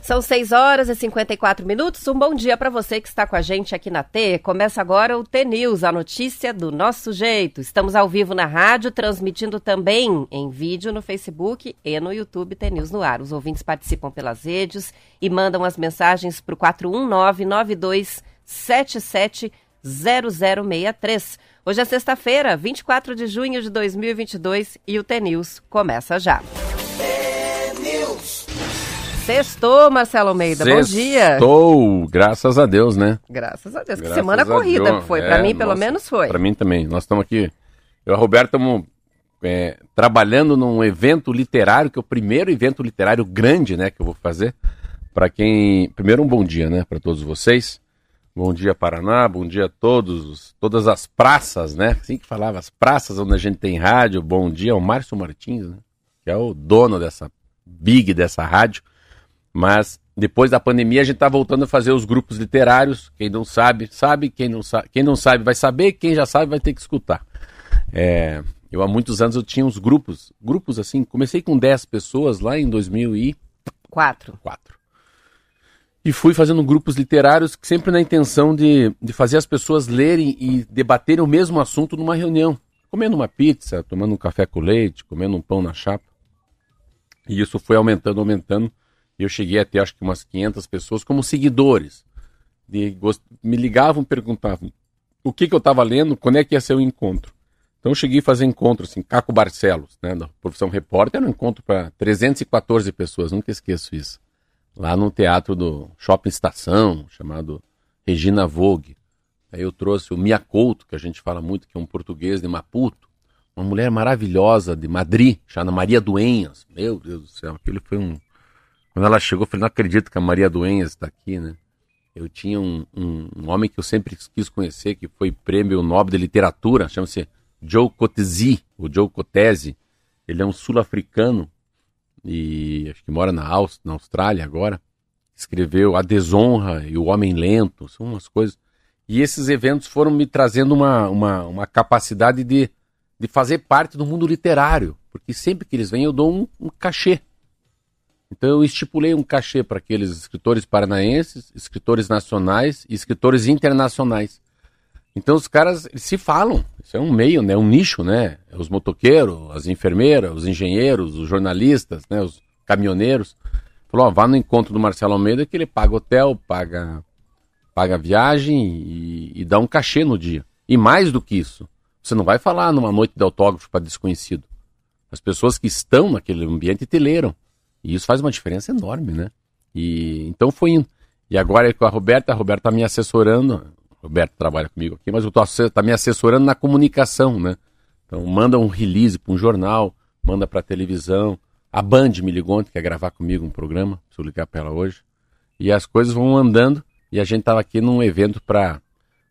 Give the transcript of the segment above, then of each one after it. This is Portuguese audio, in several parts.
São 6 horas e 54 minutos. Um bom dia para você que está com a gente aqui na T. Começa agora o T News, a notícia do nosso jeito. Estamos ao vivo na rádio, transmitindo também em vídeo no Facebook e no YouTube T News no ar. Os ouvintes participam pelas redes e mandam as mensagens para o 419-9277-0063. Hoje é sexta-feira, 24 de junho de 2022 e o T News começa já. Sextou, Marcelo Almeida. Sextou, bom dia. Sextou, graças a Deus, né? Graças a Deus. Graças que semana corrida Deus. foi. Para é, mim, pelo nossa, menos, foi. Para mim também. Nós estamos aqui. Eu e a Roberta estamos é, trabalhando num evento literário, que é o primeiro evento literário grande, né, que eu vou fazer. Para quem. Primeiro, um bom dia, né, para todos vocês. Bom dia, Paraná. Bom dia a todos, todas as praças, né? Assim que falava, as praças onde a gente tem rádio. Bom dia ao Márcio Martins, né? Que é o dono dessa big dessa rádio. Mas depois da pandemia a gente está voltando a fazer os grupos literários. Quem não sabe, sabe. Quem não, sa quem não sabe vai saber. Quem já sabe vai ter que escutar. É, eu há muitos anos eu tinha uns grupos, grupos assim, comecei com 10 pessoas lá em 2004. Quatro. E fui fazendo grupos literários sempre na intenção de, de fazer as pessoas lerem e debaterem o mesmo assunto numa reunião. Comendo uma pizza, tomando um café com leite, comendo um pão na chapa. E isso foi aumentando, aumentando eu cheguei a ter acho que umas 500 pessoas como seguidores. Me ligavam, perguntavam o que, que eu estava lendo, quando é que ia ser o encontro. Então eu cheguei a fazer encontro, assim, Caco Barcelos, né, da profissão repórter, era um encontro para 314 pessoas, nunca esqueço isso. Lá no teatro do Shopping Estação, chamado Regina Vogue. Aí eu trouxe o Mia Couto, que a gente fala muito, que é um português de Maputo, uma mulher maravilhosa de Madrid, chamada Maria Duenhas. Meu Deus do céu, aquele foi um quando ela chegou, eu falei, não acredito que a Maria Duenhas está aqui, né? Eu tinha um, um, um, homem que eu sempre quis conhecer, que foi prêmio Nobel de Literatura, chama-se Joe Cotesi, o Joe Cotesi. Ele é um sul-africano e acho que mora na, Aust na Austrália agora. Escreveu A Desonra e O Homem Lento, são umas coisas. E esses eventos foram me trazendo uma, uma, uma capacidade de, de fazer parte do mundo literário, porque sempre que eles vêm eu dou um, um cachê. Então eu estipulei um cachê para aqueles escritores paranaenses, escritores nacionais e escritores internacionais. Então os caras se falam, isso é um meio, né, um nicho, né? Os motoqueiros, as enfermeiras, os engenheiros, os jornalistas, né, os caminhoneiros. Falou, ó, vá no encontro do Marcelo Almeida que ele paga hotel, paga paga viagem e, e dá um cachê no dia. E mais do que isso, você não vai falar numa noite de autógrafo para desconhecido. As pessoas que estão naquele ambiente te leram. E isso faz uma diferença enorme, né? E então foi indo. E agora é com a Roberta, a Roberta está me assessorando. Roberta trabalha comigo aqui, mas está me assessorando na comunicação, né? Então manda um release para um jornal, manda para televisão. A Band me ligou ontem, quer gravar comigo um programa, preciso ligar para ela hoje. E as coisas vão andando e a gente estava aqui num evento para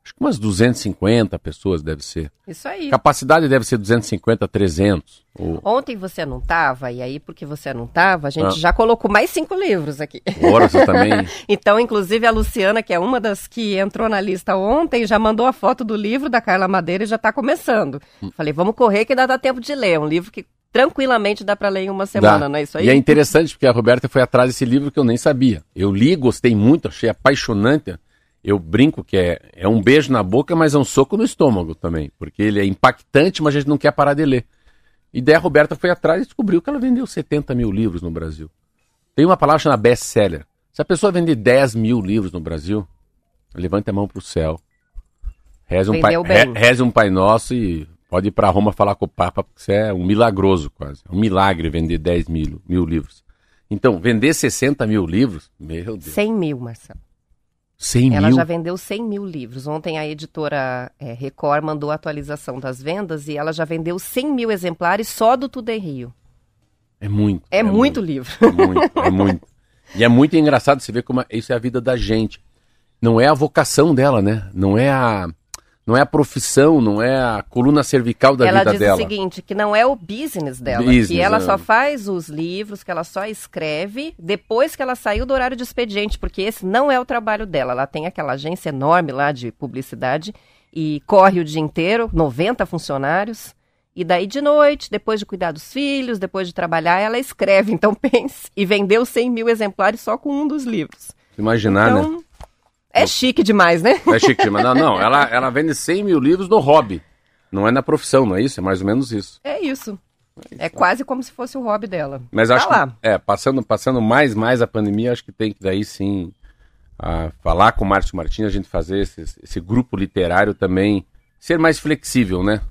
Acho que umas 250 pessoas deve ser. Isso aí. Capacidade deve ser 250, 300. Ou... Ontem você não estava, e aí porque você não estava, a gente ah. já colocou mais cinco livros aqui. Ora, você também. então, inclusive, a Luciana, que é uma das que entrou na lista ontem, já mandou a foto do livro da Carla Madeira e já está começando. Hum. Falei, vamos correr que ainda dá tempo de ler. Um livro que tranquilamente dá para ler em uma semana, dá. não é isso aí? E é interessante porque a Roberta foi atrás desse livro que eu nem sabia. Eu li, gostei muito, achei apaixonante eu brinco que é, é um beijo na boca, mas é um soco no estômago também, porque ele é impactante, mas a gente não quer parar de ler. E daí a Roberta foi atrás e descobriu que ela vendeu 70 mil livros no Brasil. Tem uma palavra chamada best-seller. Se a pessoa vender 10 mil livros no Brasil, levante a mão para o céu. Reze um, pai, re, reze um Pai Nosso e pode ir para Roma falar com o Papa, porque isso é um milagroso quase. É um milagre vender 10 mil, mil livros. Então, vender 60 mil livros, meu Deus. 100 mil, Marcelo. 100 Ela mil? já vendeu 100 mil livros. Ontem a editora é, Record mandou a atualização das vendas e ela já vendeu 100 mil exemplares só do Tudo em Rio. É muito. É, é muito, muito, livro. É muito, é muito. E é muito engraçado você ver como isso é a vida da gente. Não é a vocação dela, né? Não é a não é a profissão, não é a coluna cervical da ela vida dela. Ela diz o seguinte, que não é o business dela, business, que ela é. só faz os livros, que ela só escreve depois que ela saiu do horário de expediente, porque esse não é o trabalho dela. Ela tem aquela agência enorme lá de publicidade e corre o dia inteiro, 90 funcionários, E daí de noite, depois de cuidar dos filhos, depois de trabalhar, ela escreve. Então pense. E vendeu 100 mil exemplares só com um dos livros. Imaginar, então, né? É chique demais, né? É chique demais. Não, não. Ela, ela vende 100 mil livros no hobby. Não é na profissão, não é isso? É mais ou menos isso. É isso. É quase como se fosse o hobby dela. Mas tá acho lá. que, é, passando, passando mais, mais a pandemia, acho que tem que daí sim a falar com o Márcio Martins, a gente fazer esse, esse grupo literário também ser mais flexível, né?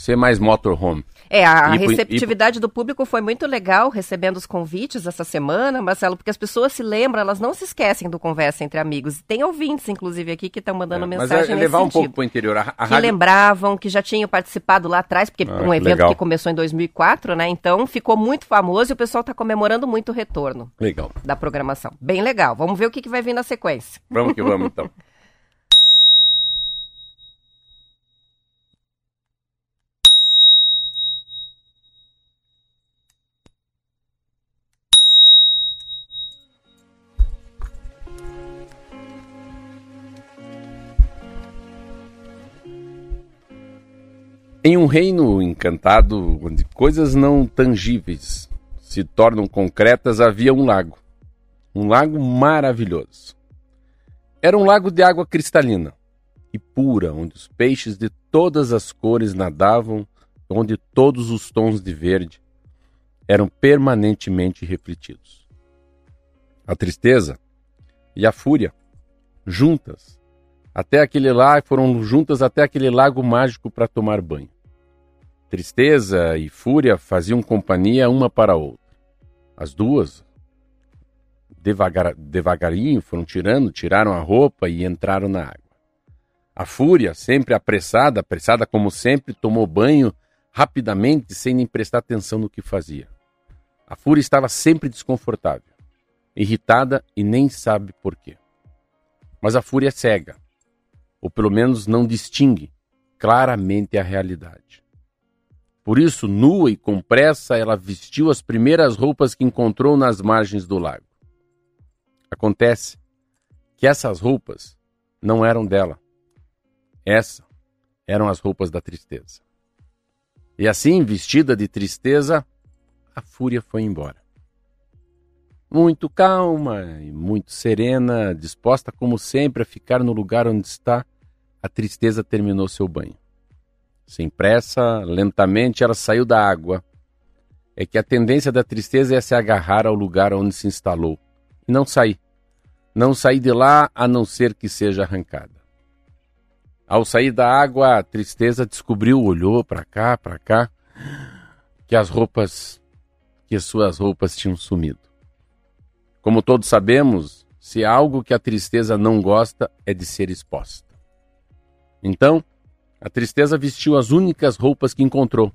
Ser mais motorhome. É, a E receptividade do público foi muito legal, recebendo os convites essa semana, Marcelo, porque as pessoas se lembram, elas não se esquecem do Conversa Entre Amigos. Tem ouvintes, inclusive, aqui que estão mandando É, Mas mensagem é nesse levar um sentido. pouco para o interior. A, a que rádio- lembravam, que já tinham participado lá atrás, porque Ah, um evento legal. que começou em 2004, né? Então ficou muito famoso e o pessoal está comemorando muito o retorno Legal. da programação. Bem legal. Vamos ver o que, que vai vir na sequência. Vamos que vamos, então. Em um reino encantado, onde coisas não tangíveis se tornam concretas, havia um lago. Um lago maravilhoso. Era um lago de água cristalina e pura, onde os peixes de todas as cores nadavam, onde todos os tons de verde eram permanentemente refletidos. A tristeza e a fúria, juntas, até aquele lago, foram juntas até aquele lago mágico para tomar banho. Tristeza e fúria faziam companhia uma para a outra. As duas, devagar, devagarinho, foram tirando, tiraram a roupa e entraram na água. A fúria, sempre apressada, apressada como sempre, tomou banho rapidamente, sem nem prestar atenção no que fazia. A fúria estava sempre desconfortável, irritada e nem sabe por quê. Mas a fúria é cega, ou pelo menos não distingue claramente a realidade. Por isso, nua e com pressa, ela vestiu as primeiras roupas que encontrou nas margens do lago. Acontece que essas roupas não eram dela. Essas eram as roupas da tristeza. E assim, vestida de tristeza, a fúria foi embora. Muito calma e muito serena, disposta como sempre a ficar no lugar onde está, a tristeza terminou seu banho. Sem pressa, lentamente ela saiu da água. É que a tendência da tristeza é se agarrar ao lugar onde se instalou e não sair. Não sair de lá a não ser que seja arrancada. Ao sair da água, a tristeza descobriu, olhou para cá, para cá, que as roupas, que as suas roupas tinham sumido. Como todos sabemos, se há algo que a tristeza não gosta é de ser exposta. Então, a tristeza vestiu as únicas roupas que encontrou,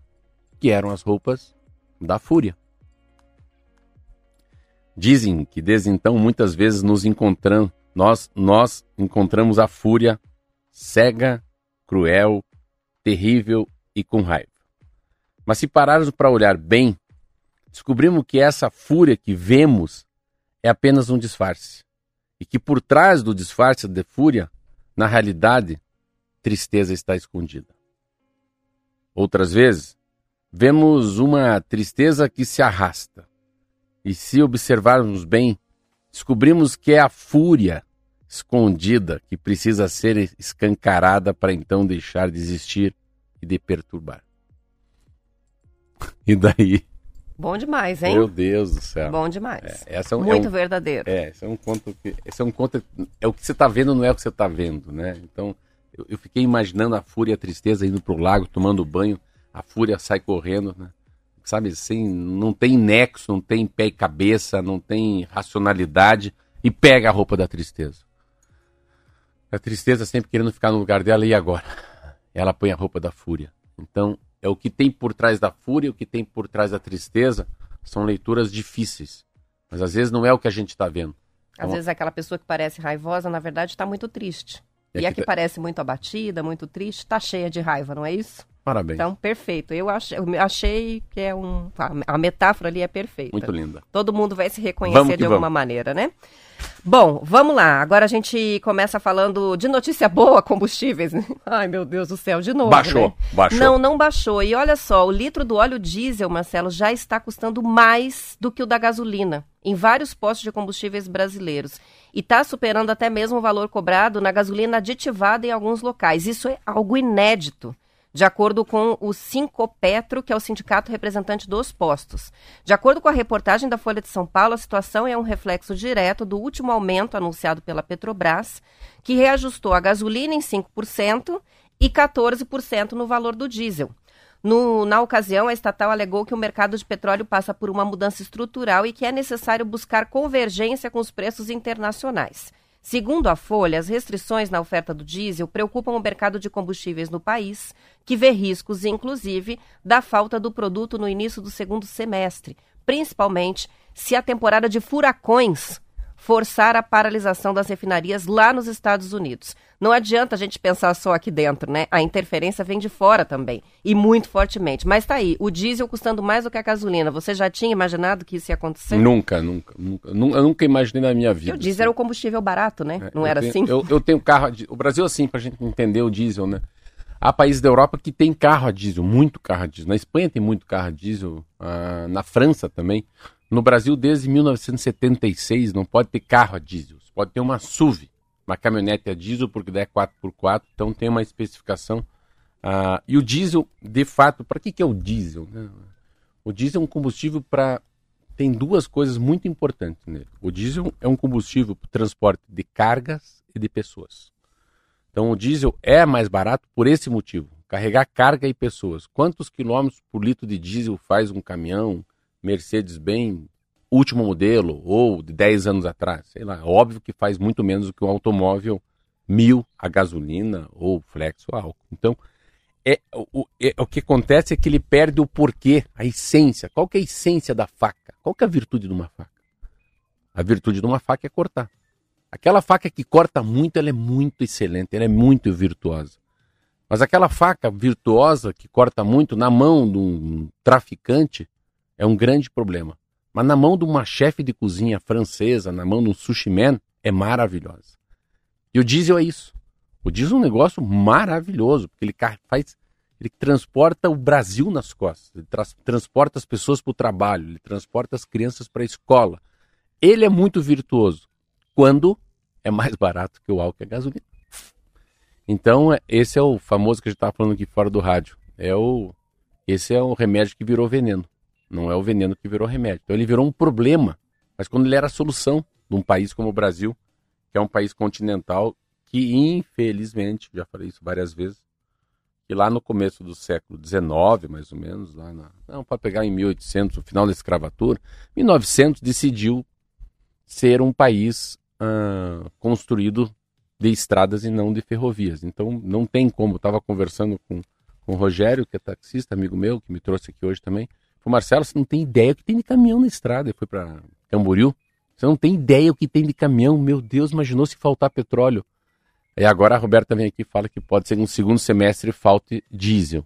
que eram as roupas da fúria. Dizem que desde então muitas vezes nos encontramos, nós, nós encontramos a fúria cega, cruel, terrível e com raiva. Mas se pararmos para olhar bem, descobrimos que essa fúria que vemos é apenas um disfarce. E que por trás do disfarce de fúria, na realidade, tristeza está escondida. Outras vezes, vemos uma tristeza que se arrasta. E se observarmos bem, descobrimos que é a fúria escondida que precisa ser escancarada para então deixar de existir e de perturbar. E daí? Bom demais, hein? Meu Deus do céu. Bom demais. É, essa é um, Muito é um, verdadeiro. é, esse é um conto que. Esse é um conto. É o que você está vendo, não é o que você está vendo, né? Então, eu, eu fiquei imaginando a fúria e a tristeza indo pro lago, tomando banho, a fúria sai correndo, né? Sabe assim, não tem nexo, não tem pé e cabeça, não tem racionalidade e pega a roupa da tristeza. A tristeza sempre querendo ficar no lugar dela e agora? Ela põe a roupa da fúria. Então, é o que tem por trás da fúria, o que tem por trás da tristeza, são leituras difíceis. Mas às vezes não é o que a gente está vendo. Às vezes aquela pessoa que parece raivosa, na verdade, está muito triste. É e a que que tá- parece muito abatida, muito triste, está cheia de raiva, não é isso? Parabéns. Então, perfeito. Eu achei, eu achei que é um. A metáfora ali é perfeita. Muito linda. Todo mundo vai se reconhecer de alguma vamos. maneira, né? Bom, vamos lá. Agora a gente começa falando de notícia boa, combustíveis. Ai, meu Deus do céu, de novo. Baixou, né? baixou. Não, não baixou. E olha só, o litro do óleo diesel, Marcelo, já está custando mais do que o da gasolina em vários postos de combustíveis brasileiros. E está superando até mesmo o valor cobrado na gasolina aditivada em alguns locais. Isso é algo inédito de acordo com o Sincopetro, que é o sindicato representante dos postos. De acordo com a reportagem da Folha de São Paulo, a situação é um reflexo direto do último aumento anunciado pela Petrobras, que reajustou a gasolina em 5% e 14% no valor do diesel. No, na ocasião, a estatal alegou que o mercado de petróleo passa por uma mudança estrutural e que é necessário buscar convergência com os preços internacionais. Segundo a Folha, as restrições na oferta do diesel preocupam o mercado de combustíveis no país, que vê riscos, inclusive, da falta do produto no início do segundo semestre, principalmente se a temporada de furacões forçar a paralisação das refinarias lá nos Estados Unidos. Não adianta a gente pensar só aqui dentro, né? A interferência vem de fora também, e muito fortemente. Mas tá aí, o diesel custando mais do que a gasolina. Você já tinha imaginado que isso ia acontecer? Nunca, nunca. nunca eu nunca imaginei na minha vida. Porque o diesel assim. era o combustível barato, né? É, Não era tenho, assim? Eu, eu tenho carro. O Brasil, assim, pra gente entender o diesel, né? Há países da Europa que tem carro a diesel, muito carro a diesel. Na Espanha tem muito carro a diesel, ah, na França também. No Brasil, desde 1976, não pode ter carro a diesel. Pode ter uma SUV, uma caminhonete a diesel, porque daí é 4x4, então tem uma especificação. Ah, e o diesel, de fato, para que, que é o diesel? Né? O diesel é um combustível para. Tem duas coisas muito importantes nele. O diesel é um combustível para transporte de cargas e de pessoas. Então o diesel é mais barato por esse motivo. Carregar carga e pessoas. Quantos quilômetros por litro de diesel faz um caminhão, Mercedes-Benz último modelo ou de 10 anos atrás, sei lá, óbvio que faz muito menos do que um automóvel mil a gasolina ou flex ou álcool. Então, é, o, é, o que acontece é que ele perde o porquê, a essência. Qual que é a essência da faca? Qual que é a virtude de uma faca? A virtude de uma faca é cortar. Aquela faca que corta muito, ela é muito excelente, ela é muito virtuosa. Mas aquela faca virtuosa que corta muito na mão de um traficante, é um grande problema. Mas na mão de uma chefe de cozinha francesa, na mão de um sushi man, é maravilhosa. E o diesel é isso. O diesel é um negócio maravilhoso, porque ele faz, ele transporta o Brasil nas costas, ele tra transporta as pessoas para o trabalho, ele transporta as crianças para a escola. Ele é muito virtuoso quando é mais barato que o álcool e a gasolina. Então, esse é o famoso que a gente estava falando aqui fora do rádio. É o, esse é o remédio que virou veneno. Não é o veneno que virou remédio. Então ele virou um problema. Mas quando ele era a solução de um país como o Brasil, que é um país continental, que infelizmente, já falei isso várias vezes, que lá no começo do século XIX, mais ou menos, lá na, não pode pegar em 1800, o final da escravatura, 1900 decidiu ser um país construído de estradas e não de ferrovias. Então não tem como. Estava conversando com, com o Rogério, que é taxista, amigo meu, que me trouxe aqui hoje também. Falei, Marcelo, você não tem ideia o que tem de caminhão na estrada. Ele foi para Camboriú. Você não tem ideia o que tem de caminhão. Meu Deus, imaginou se faltar petróleo. E agora a Roberta vem aqui e fala que pode ser que no segundo semestre falte diesel.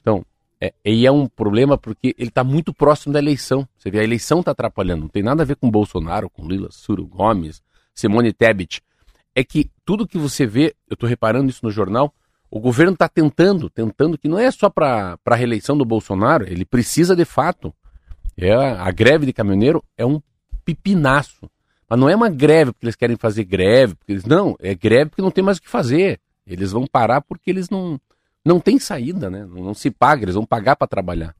Então, é, e é um problema porque ele está muito próximo da eleição. Você vê, a eleição está atrapalhando. Não tem nada a ver com Bolsonaro, com Lula, Suro Gomes, Simone Tebet. É que tudo que você vê, eu estou reparando isso no jornal, o governo está tentando, tentando, que não é só para a reeleição do Bolsonaro, ele precisa de fato. É, a greve de caminhoneiro é um pipinaço. Mas não é uma greve porque eles querem fazer greve, porque eles, não, é greve porque não tem mais o que fazer. Eles vão parar porque eles não, não têm saída, né? Não, não se paga, eles vão pagar para trabalhar.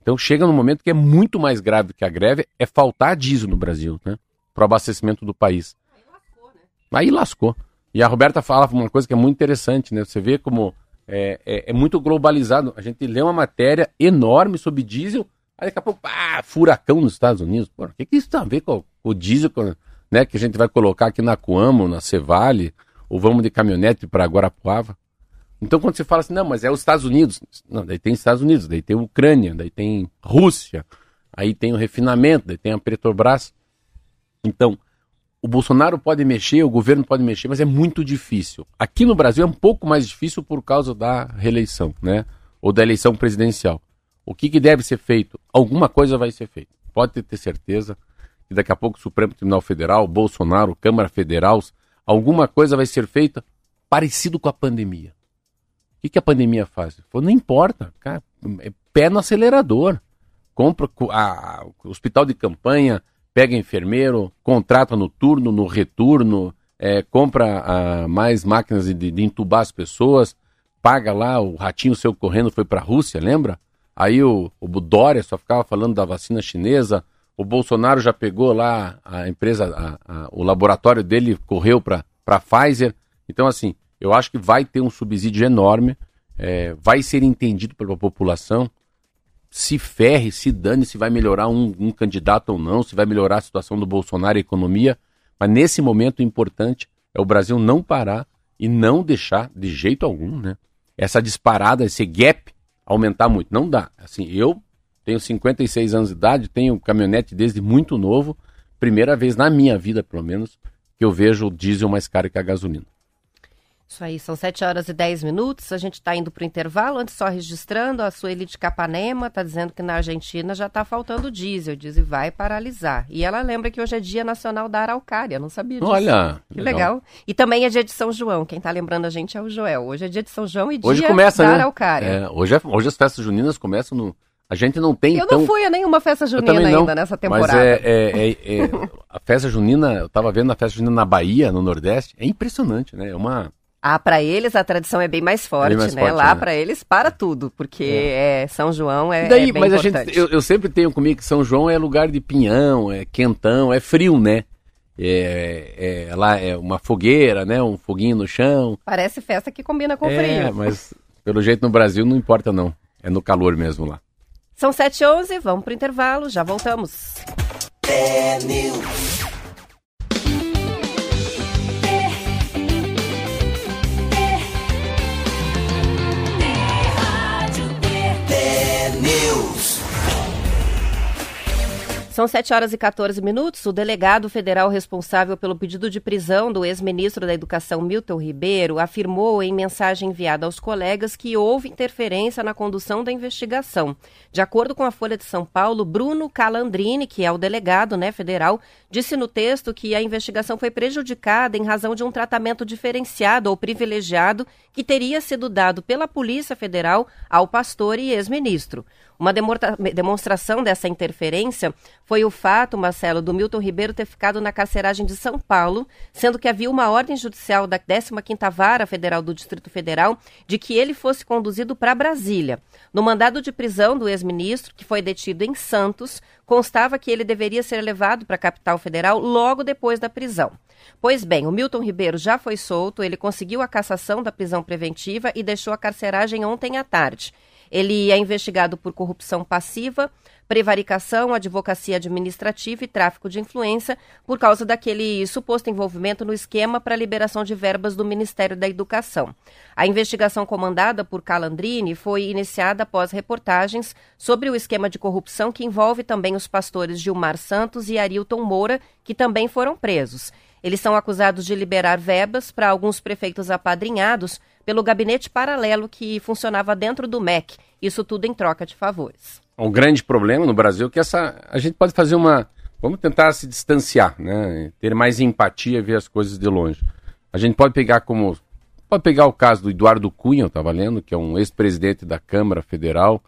Então chega num momento que é muito mais grave que a greve, é faltar diesel no Brasil, né? Para o abastecimento do país. Aí lascou, né? Aí lascou. E a Roberta fala uma coisa que é muito interessante, né? Você vê como é, é, é muito globalizado. A gente lê uma matéria enorme sobre diesel, aí daqui a pouco, ah, furacão nos Estados Unidos. Pô, o que, que isso tem a ver com, com o diesel né, que a gente vai colocar aqui na Coamo, na Cevale, ou vamos de caminhonete para Guarapuava? Então, quando você fala assim, não, mas é os Estados Unidos. Não, daí tem Estados Unidos, daí tem Ucrânia, daí tem Rússia, aí tem o refinamento, daí tem a Petrobras. Então, o Bolsonaro pode mexer, o governo pode mexer, mas é muito difícil. Aqui no Brasil é um pouco mais difícil por causa da reeleição, né? ou da eleição presidencial. O que, que deve ser feito? Alguma coisa vai ser feita. Pode ter certeza que daqui a pouco o Supremo Tribunal Federal, Bolsonaro, Câmara Federal, alguma coisa vai ser feita parecido com a pandemia. O que, que a pandemia faz? Não importa, cara, é pé no acelerador. Compra a, a, hospital de campanha, pega enfermeiro, contrata no turno, no retorno, é, compra a, mais máquinas de, de, entubar as pessoas, paga lá, o ratinho seu correndo foi para a Rússia, lembra? Aí o, o Dória só ficava falando da vacina chinesa, o Bolsonaro já pegou lá a empresa, a, a, o laboratório dele correu para a Pfizer. Então, assim, eu acho que vai ter um subsídio enorme, é, vai ser entendido pela população. Se ferre, se dane se vai melhorar um, um candidato ou não, se vai melhorar a situação do Bolsonaro e a economia. Mas nesse momento o importante é o Brasil não parar e não deixar de jeito algum, né? Essa disparada, esse gap aumentar muito. Não dá. Assim, eu tenho 56 anos de idade, tenho caminhonete desde muito novo. Primeira vez na minha vida, pelo menos, que eu vejo o diesel mais caro que a gasolina. Isso aí, são 7 horas e 10 minutos. A gente está indo para o intervalo. Antes, só registrando, a Sueli de Capanema está dizendo que na Argentina já está faltando diesel. Diz e vai paralisar. E ela lembra que hoje é Dia Nacional da Araucária. Não sabia disso. Olha, que legal. legal. E também é dia de São João. Quem está lembrando a gente é o Joel. Hoje é dia de São João e hoje dia começa, da né? Araucária. É, hoje, é, hoje as festas juninas começam no. A gente não tem. Eu então... não fui a nenhuma festa junina ainda nessa temporada. Mas é, é, é, é a festa junina, eu estava vendo a festa junina na Bahia, no Nordeste, é impressionante, né? É uma ah, para eles a tradição é bem mais forte, bem mais né? Forte, Lá né? para eles para tudo, porque é. É, São João é, daí, é bem mas importante. a gente, eu, eu, sempre tenho comigo que São João é lugar de pinhão, é quentão, é frio, né? É, é, lá é uma fogueira, né? Um foguinho no chão. Parece festa que combina com é, frio. mas pelo jeito no Brasil não importa não, é no calor mesmo lá. São 7h11, vamos pro intervalo, já voltamos. São 7 horas e 14 minutos. O delegado federal responsável pelo pedido de prisão do ex-ministro da Educação Milton Ribeiro afirmou em mensagem enviada aos colegas que houve interferência na condução da investigação. De acordo com a Folha de São Paulo, Bruno Calandrini, que é o delegado né, federal, disse no texto que a investigação foi prejudicada em razão de um tratamento diferenciado ou privilegiado que teria sido dado pela Polícia Federal ao pastor e ex-ministro. Uma demonstração dessa interferência foi o fato, Marcelo, do Milton Ribeiro ter ficado na carceragem de São Paulo, sendo que havia uma ordem judicial da 15ª Vara Federal do Distrito Federal de que ele fosse conduzido para Brasília. No mandado de prisão do ex-ministro, que foi detido em Santos, constava que ele deveria ser levado para a capital federal logo depois da prisão. Pois bem, o Milton Ribeiro já foi solto, ele conseguiu a cassação da prisão preventiva e deixou a carceragem ontem à tarde. Ele é investigado por corrupção passiva, prevaricação, advocacia administrativa e tráfico de influência por causa daquele suposto envolvimento no esquema para a liberação de verbas do Ministério da Educação. A investigação comandada por Calandrini foi iniciada após reportagens sobre o esquema de corrupção que envolve também os pastores Gilmar Santos e Arilton Moura, que também foram presos. Eles são acusados de liberar verbas para alguns prefeitos apadrinhados pelo gabinete paralelo que funcionava dentro do MEC, isso tudo em troca de favores. O grande problema no Brasil é que essa a gente pode fazer uma vamos tentar se distanciar, né? Ter mais empatia, ver as coisas de longe. A gente pode pegar como pode pegar o caso do Eduardo Cunha, eu estava lendo, que é um ex-presidente da Câmara Federal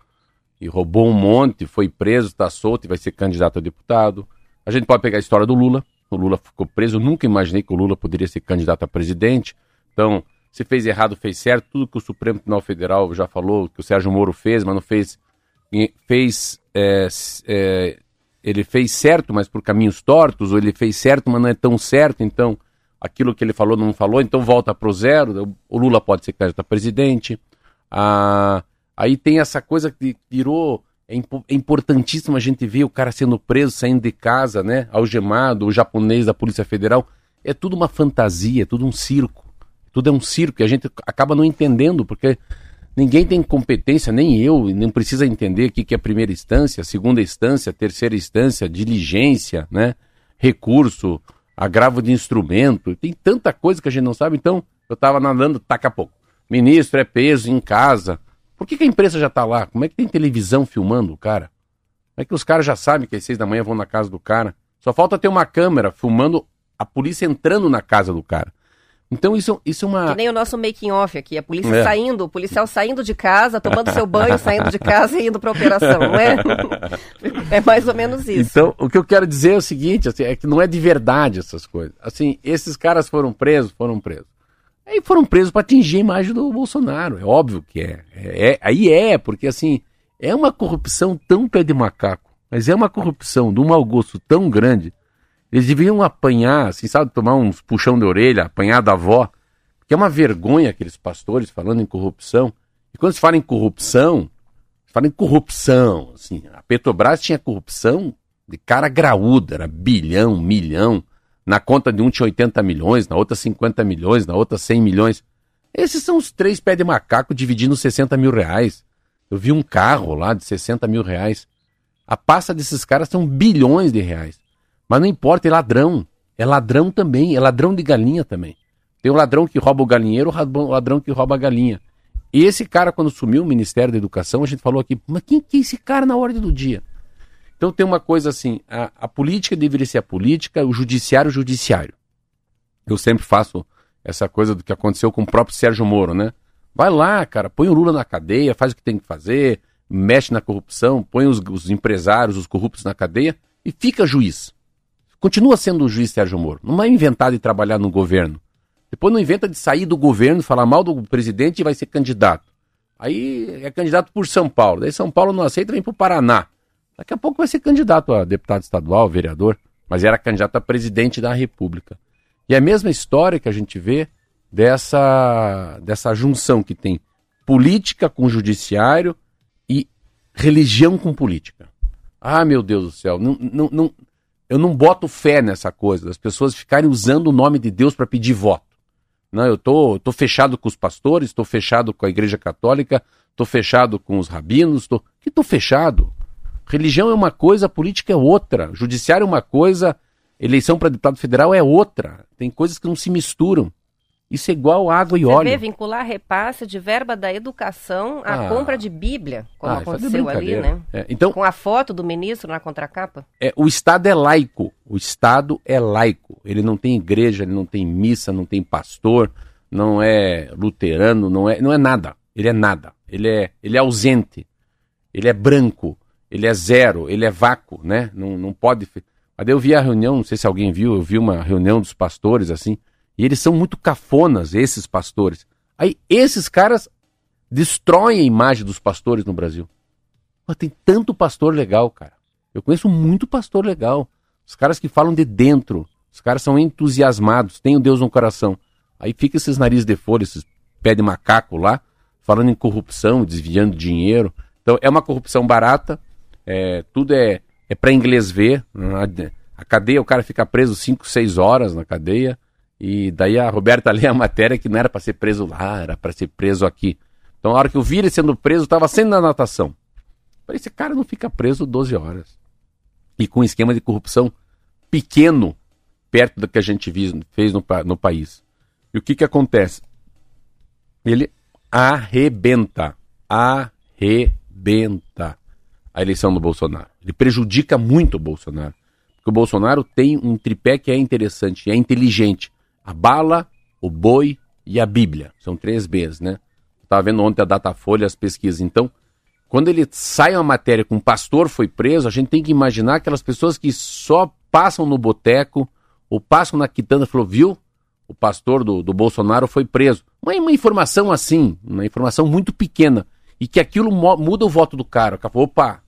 e roubou um monte, foi preso, está solto e vai ser candidato a deputado. A gente pode pegar a história do Lula. O Lula ficou preso, eu nunca imaginei que o Lula poderia ser candidato a presidente. Então, se fez errado, fez certo. Tudo que o Supremo Tribunal Federal já falou, que o Sérgio Moro fez, mas não fez. fez é, é, ele fez certo, mas por caminhos tortos, ou ele fez certo, mas não é tão certo, então aquilo que ele falou não falou, então volta para o zero. O Lula pode ser candidato a presidente. Ah, aí tem essa coisa que virou. É, é importantíssimo a gente ver o cara sendo preso, saindo de casa, né? Algemado, o japonês da Polícia Federal. É tudo uma fantasia, é tudo um circo. Tudo é um circo e a gente acaba não entendendo, porque ninguém tem competência, nem eu, não precisa entender o que é primeira instância, segunda instância, terceira instância, diligência, né? recurso, agravo de instrumento. Tem tanta coisa que a gente não sabe. Então, eu estava nadando, taca pouco. Ministro é peso em casa. Por que, que a imprensa já está lá? Como é que tem televisão filmando o cara? Como é que os caras já sabem que às seis da manhã vão na casa do cara? Só falta ter uma câmera filmando a polícia entrando na casa do cara. Então isso, isso é uma. Que nem o nosso making off aqui, a polícia é. saindo, o policial saindo de casa, tomando seu banho, saindo de casa e indo para operação, não é? É mais ou menos isso. Então, o que eu quero dizer é o seguinte, assim, é que não é de verdade essas coisas. Assim, esses caras foram presos, foram presos. Aí foram presos para atingir a imagem do Bolsonaro, é óbvio que é. é, é aí é, porque assim, é uma corrupção tão pé de macaco, mas é uma corrupção de um mau gosto tão grande eles deviam apanhar, assim, sabe, tomar uns puxão de orelha, apanhar da avó. Porque é uma vergonha aqueles pastores falando em corrupção. E quando se fala em corrupção, se fala em corrupção. Assim, a Petrobras tinha corrupção de cara graúda, era bilhão, milhão. Na conta de um tinha 80 milhões, na outra 50 milhões, na outra 100 milhões. Esses são os três pés de macaco dividindo 60 mil reais. Eu vi um carro lá de 60 mil reais. A pasta desses caras são bilhões de reais. Mas não importa, é ladrão. É ladrão também, é ladrão de galinha também. Tem o ladrão que rouba o galinheiro, o ladrão que rouba a galinha. E esse cara, quando sumiu o Ministério da Educação, a gente falou aqui, mas quem que é esse cara na ordem do dia? Então tem uma coisa assim, a, a política deveria ser a política, o judiciário o judiciário. Eu sempre faço essa coisa do que aconteceu com o próprio Sérgio Moro, né? Vai lá, cara, põe o Lula na cadeia, faz o que tem que fazer, mexe na corrupção, põe os, os empresários, os corruptos na cadeia e fica juiz. Continua sendo o juiz Sérgio Moro. Não é inventado de trabalhar no governo. Depois não inventa de sair do governo, falar mal do presidente e vai ser candidato. Aí é candidato por São Paulo. Daí São Paulo não aceita, vem para o Paraná. Daqui a pouco vai ser candidato a deputado estadual, vereador, mas era candidato a presidente da República. E é a mesma história que a gente vê dessa, dessa junção que tem política com judiciário e religião com política. Ah, meu Deus do céu, não, não, não, eu não boto fé nessa coisa, das pessoas ficarem usando o nome de Deus para pedir voto. Não, eu tô, tô fechado com os pastores, estou fechado com a Igreja Católica, estou fechado com os rabinos, tô, que tô fechado. Religião é uma coisa, política é outra, judiciário é uma coisa, eleição para deputado federal é outra. Tem coisas que não se misturam. Isso é igual água e Você óleo. Vê, vincular repasse de verba da educação à ah. compra de Bíblia, como ah, é aconteceu ali, né? É, então, Com a foto do ministro na contracapa. É, o Estado é laico. O Estado é laico. Ele não tem igreja, ele não tem missa, não tem pastor, não é luterano, não é, não é nada. Ele é nada. Ele é, ele é ausente. Ele é branco. Ele é zero. Ele é vácuo, né? Não, não pode. Mas eu vi a reunião, não sei se alguém viu, eu vi uma reunião dos pastores assim. E eles são muito cafonas, esses pastores. Aí esses caras destroem a imagem dos pastores no Brasil. Mas tem tanto pastor legal, cara. Eu conheço muito pastor legal. Os caras que falam de dentro. Os caras são entusiasmados, têm o Deus no coração. Aí fica esses narizes de folha, esses pé de macaco lá, falando em corrupção, desviando dinheiro. Então é uma corrupção barata, é, tudo é, é para inglês ver. A cadeia, o cara fica preso 5, 6 horas na cadeia. E daí a Roberta lê a matéria que não era para ser preso lá, era para ser preso aqui. Então, a hora que eu vi ele sendo preso, estava sendo na natação. Falei, esse cara não fica preso 12 horas. E com um esquema de corrupção pequeno, perto do que a gente fez no, no país. E o que, que acontece? Ele arrebenta. Arrebenta a eleição do Bolsonaro. Ele prejudica muito o Bolsonaro. Porque o Bolsonaro tem um tripé que é interessante, é inteligente a bala, o boi e a Bíblia. São três Bs, né? Estava vendo ontem a Datafolha, as pesquisas. Então, quando ele sai uma matéria com um pastor foi preso, a gente tem que imaginar aquelas pessoas que só passam no boteco ou passam na quitanda e falou, viu? O pastor do, do Bolsonaro foi preso. Uma, uma informação assim, uma informação muito pequena. E que aquilo muda o voto do cara. Opa!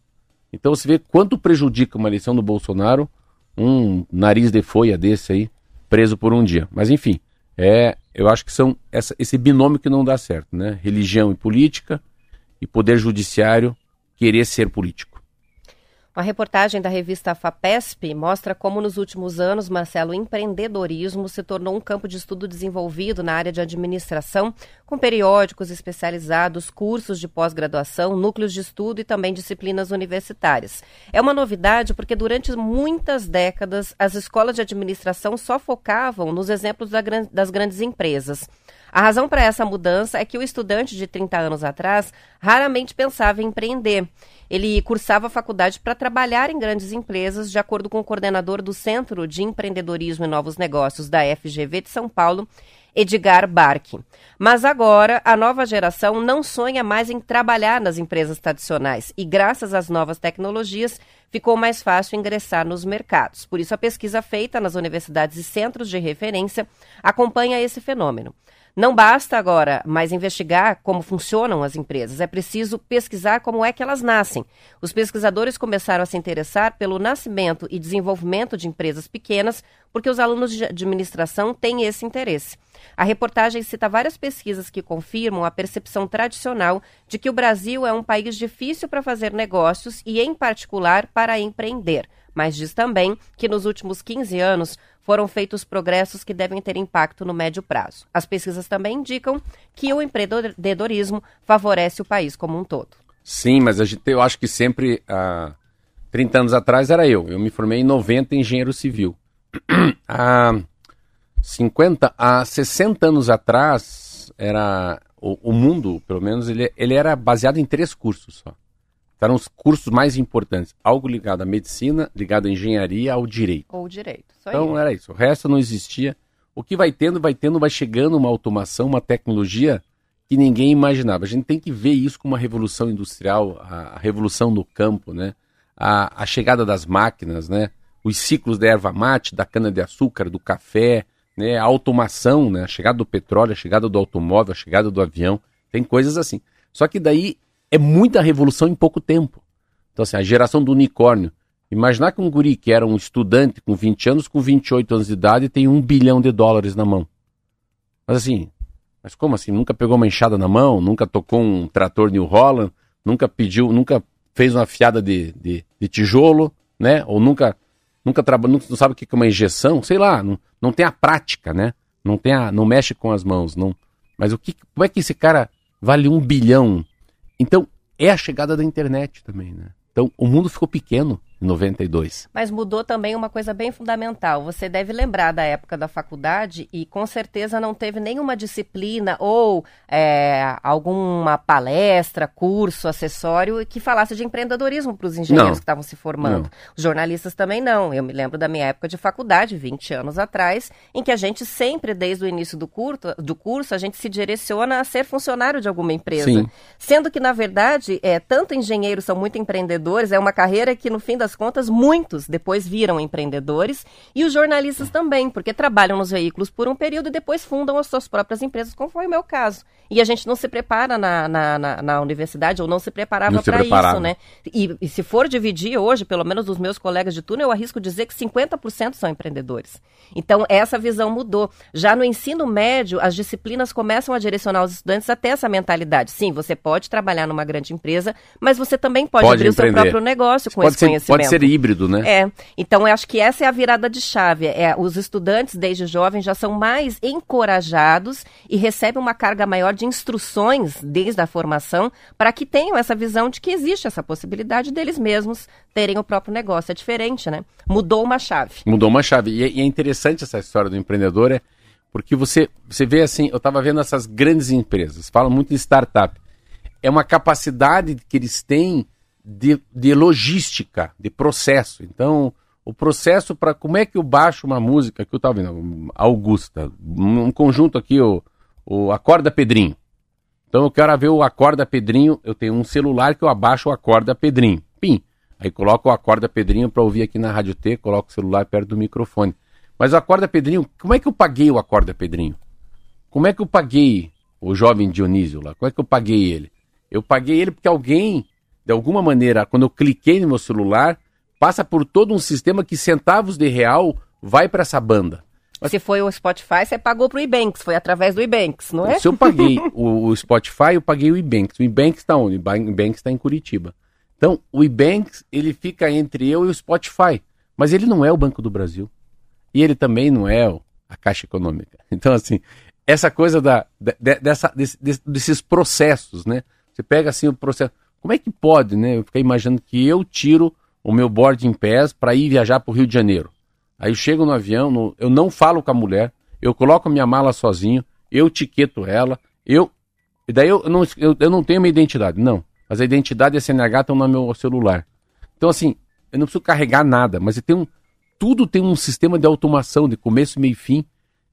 Então você vê quanto prejudica uma eleição do Bolsonaro um nariz de folha desse aí preso por um dia. Mas enfim, é, eu acho que são essa, esse binômio que não dá certo, né? Religião e política e poder judiciário querer ser político. Uma reportagem da revista FAPESP mostra como nos últimos anos, Marcelo, o empreendedorismo se tornou um campo de estudo desenvolvido na área de administração, com periódicos especializados, cursos de pós-graduação, núcleos de estudo e também disciplinas universitárias. É uma novidade porque durante muitas décadas as escolas de administração só focavam nos exemplos das grandes empresas. A razão para essa mudança é que o estudante de 30 anos atrás raramente pensava em empreender. Ele cursava a faculdade para trabalhar em grandes empresas, de acordo com o coordenador do Centro de Empreendedorismo e Novos Negócios da FGV de São Paulo, Edgar Barque. Mas agora, a nova geração não sonha mais em trabalhar nas empresas tradicionais e, graças às novas tecnologias, ficou mais fácil ingressar nos mercados. Por isso, a pesquisa feita nas universidades e centros de referência acompanha esse fenômeno. Não basta agora mais investigar como funcionam as empresas, é preciso pesquisar como é que elas nascem. Os pesquisadores começaram a se interessar pelo nascimento e desenvolvimento de empresas pequenas, porque os alunos de administração têm esse interesse. A reportagem cita várias pesquisas que confirmam a percepção tradicional de que o Brasil é um país difícil para fazer negócios e, em particular, para empreender mas diz também que nos últimos 15 anos foram feitos progressos que devem ter impacto no médio prazo. As pesquisas também indicam que o empreendedorismo favorece o país como um todo. Sim, mas gente, eu acho que sempre, há 30 anos atrás era eu. Eu me formei em 90 em engenheiro civil. há 50, há 60 anos atrás, era o, o mundo, pelo menos, ele, ele era baseado em três cursos só. Eram os cursos mais importantes. Algo ligado à medicina, ligado à engenharia, ao direito. Ou direito. então era isso. O resto não existia. O que vai tendo, vai tendo, vai chegando uma automação, uma tecnologia que ninguém imaginava. A gente tem que ver isso como uma revolução industrial, a, a revolução no campo, né? A, a, chegada das máquinas, né? Os ciclos da erva mate, da cana-de-açúcar, do café, né? A automação, né? A chegada do petróleo, a chegada do automóvel, a chegada do avião. Tem coisas assim. Só que daí é muita revolução em pouco tempo. Então, assim, a geração do unicórnio. Imaginar que um guri que era um estudante com 20 anos, com 28 anos de idade, tem um bilhão de dólares na mão. Mas assim, mas como assim? Nunca pegou uma enxada na mão, nunca tocou um trator New Holland, nunca pediu, nunca fez uma fiada de, de, de tijolo, né? Ou nunca, nunca trabalhou, não sabe o que é uma injeção, sei lá, não, não tem a prática, né? Não tem a, não mexe com as mãos, não. Mas o que, como é que esse cara vale um bilhão então, é a chegada da internet também, né? Então, o mundo ficou pequeno em 92. Mas mudou também uma coisa bem fundamental. Você deve lembrar da época da faculdade e com certeza não teve nenhuma disciplina ou é, alguma palestra, curso, acessório que falasse de empreendedorismo para os engenheiros não. que estavam se formando. Não. Os jornalistas também não. Eu me lembro da minha época de faculdade, 20 anos atrás, em que a gente sempre, desde o início do, curto, do curso, a gente se direciona a ser funcionário de alguma empresa. Sim. Sendo que, na verdade, é, tanto engenheiros são muito empreendedores, é uma carreira que, no fim das das contas, muitos depois viram empreendedores e os jornalistas também, porque trabalham nos veículos por um período e depois fundam as suas próprias empresas, como foi o meu caso. E a gente não se prepara na, na, na, na universidade, ou não se preparava para isso, né? E, e, se for dividir hoje, pelo menos dos meus colegas de turno, eu arrisco dizer que 50% são empreendedores. Então, essa visão mudou. Já no ensino médio, as disciplinas começam a direcionar os estudantes até essa mentalidade. Sim, você pode trabalhar numa grande empresa, mas você também pode, pode abrir empreender. o seu próprio negócio com pode esse ser, conhecimento. Pode ser híbrido, né? É. Então, eu acho que essa é a virada de chave. É, os estudantes, desde jovens, já são mais encorajados e recebem uma carga maior de instruções desde a formação para que tenham essa visão de que existe essa possibilidade deles mesmos terem o próprio negócio. É diferente, né? Mudou uma chave. Mudou uma chave. E é, e é interessante essa história do empreendedor, é porque você, você vê assim, eu estava vendo essas grandes empresas, falam muito de startup. É uma capacidade que eles têm de, de logística, de processo. Então, o processo para como é que eu baixo uma música que eu estava vendo, Augusta, um conjunto aqui, o, o Acorda Pedrinho. Então eu quero ver o Acorda Pedrinho, eu tenho um celular que eu abaixo o Acorda Pedrinho. Pim. Aí coloco o Acorda Pedrinho para ouvir aqui na Rádio T, coloco o celular perto do microfone. Mas o Acorda Pedrinho, como é que eu paguei o Acorda Pedrinho? Como é que eu paguei o jovem Dionísio lá? Como é que eu paguei ele? Eu paguei ele porque alguém, de alguma maneira, quando eu cliquei no meu celular, passa por todo um sistema que centavos de real vai para essa banda. Mas... Se foi o Spotify, você pagou para o Ebanks, foi através do Ebanks, não é? Se eu paguei o, o, Spotify, eu paguei o Ebanks. O Ebanks está onde? O Ebanks está em Curitiba. Então, o Ebanks, ele fica entre eu e o Spotify. Mas ele não é o Banco do Brasil. E ele também não é a Caixa Econômica. Então, assim, essa coisa da, de, dessa, desse, desses processos, né? Você pega assim o processo. Como é que pode, né? Eu fiquei imaginando que eu tiro o meu boarding pass para ir viajar para o Rio de Janeiro. Aí eu chego no avião, no, eu não falo com a mulher, eu coloco a minha mala sozinho, eu etiqueto ela, eu. E daí eu não, eu, eu não tenho minha identidade, não. Mas a identidade e a CNH estão no meu celular. Então, assim, eu não preciso carregar nada, mas tenho um, tudo tem um sistema de automação de começo, meio e fim,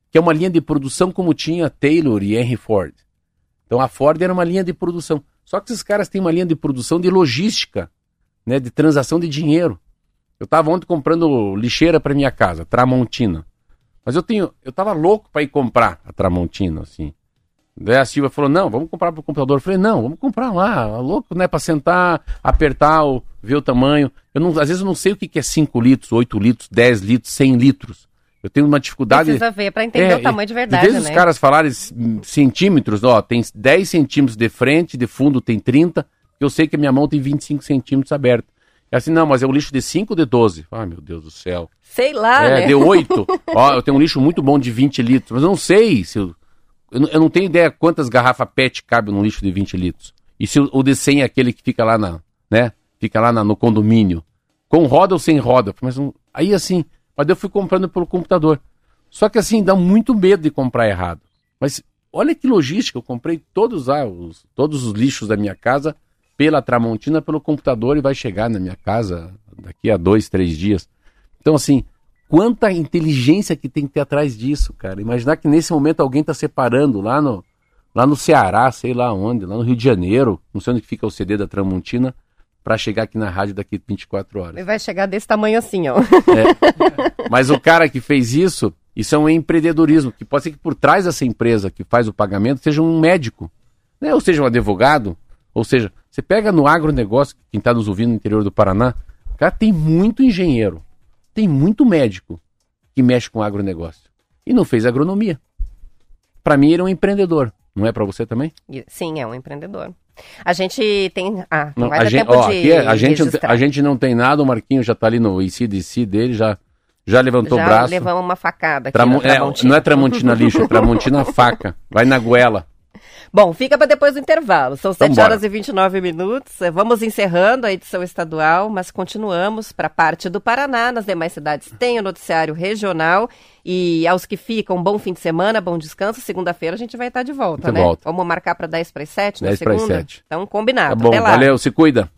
que é uma linha de produção como tinha Taylor e Henry Ford. Então a Ford era uma linha de produção. Só que esses caras têm uma linha de produção de logística, né, de transação de dinheiro. Eu estava ontem comprando lixeira para minha casa, Tramontina. Mas eu tenho, eu tava louco para ir comprar a Tramontina, assim. Daí a Silvia falou: "Não, vamos comprar pro computador". Eu falei: "Não, vamos comprar lá, louco, né, para sentar, apertar, o, ver o tamanho. Eu não, às vezes eu não sei o que que é 5 litros, 8 litros, 10 litros, 100 litros. Eu tenho uma dificuldade. Precisa ver para entender é, o tamanho de verdade. Às vezes né? os caras falarem centímetros, ó, tem 10 centímetros de frente, de fundo tem 30, eu sei que a minha mão tem 25 centímetros aberto. É assim, não, mas é um lixo de 5 ou de 12? Ai, meu Deus do céu. Sei lá, é, né? de 8. ó, eu tenho um lixo muito bom de 20 litros, mas eu não sei se. Eu, eu, não, tenho ideia quantas garrafas PET cabe num lixo de 20 litros. E se o, de 100 é aquele que fica lá na, né? Fica lá na, no condomínio. Com roda ou sem roda? Mas aí assim, mas eu fui comprando pelo computador. Só que assim, dá muito medo de comprar errado. Mas olha que logística, eu comprei todos, ah, os, todos os lixos da minha casa pela Tramontina, pelo computador e vai chegar na minha casa daqui a dois, três dias. Então, assim, quanta inteligência que tem que ter atrás disso, cara. Imaginar que nesse momento alguém está separando lá no, lá no Ceará, sei lá onde, lá no Rio de Janeiro, não sei onde fica o CD da Tramontina, para chegar aqui na rádio daqui 24 horas. E vai chegar desse tamanho assim, ó. É. Mas o cara que fez isso, isso é um empreendedorismo, que pode ser que por trás dessa empresa que faz o pagamento seja um médico, né? ou seja, um advogado, ou seja, você pega no agronegócio, quem está nos ouvindo no interior do Paraná, cara, tem muito engenheiro, tem muito médico que mexe com agronegócio e não fez agronomia. Para mim, ele é um empreendedor. Não é para você também? Sim, é um empreendedor. A gente tem. Ah, não, a, gente, ó, aqui, a, gente, a gente não tem nada, o Marquinho já está ali no ICDC dele, já já levantou Já o braço. levamos uma facada aqui Tramo... é, Não é Tramontina lixo, é Tramontina faca. Vai na goela. Bom, fica para depois do intervalo. São 7 horas e 29 minutos. É, vamos encerrando a edição estadual, mas continuamos para a parte do Paraná. Nas demais cidades tem o noticiário regional. E aos que ficam, bom fim de semana, bom descanso. Segunda-feira a gente vai estar de volta, de né? Volta. Vamos marcar para 10 para as 7 na 10 segunda? 10 para as 7. Então, combinado. Tá bom, valeu, se cuida.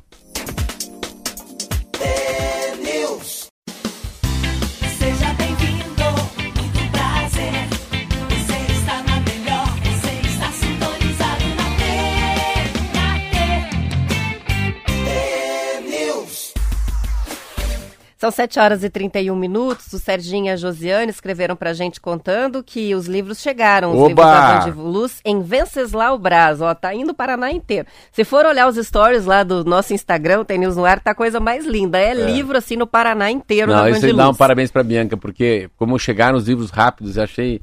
São 7 horas e 31 minutos. O Serginho e a Josiane escreveram pra gente contando que os livros chegaram, os Oba! livros da Band Luz, em Venceslau Braz. Ó, tá indo o Paraná inteiro. Se for olhar os stories lá do nosso Instagram, tem News no Ar, tá a coisa mais linda. É, é. livro, assim, no Paraná inteiro, Não, na dá um parabéns pra Bianca, porque como chegaram os livros rápidos, eu achei...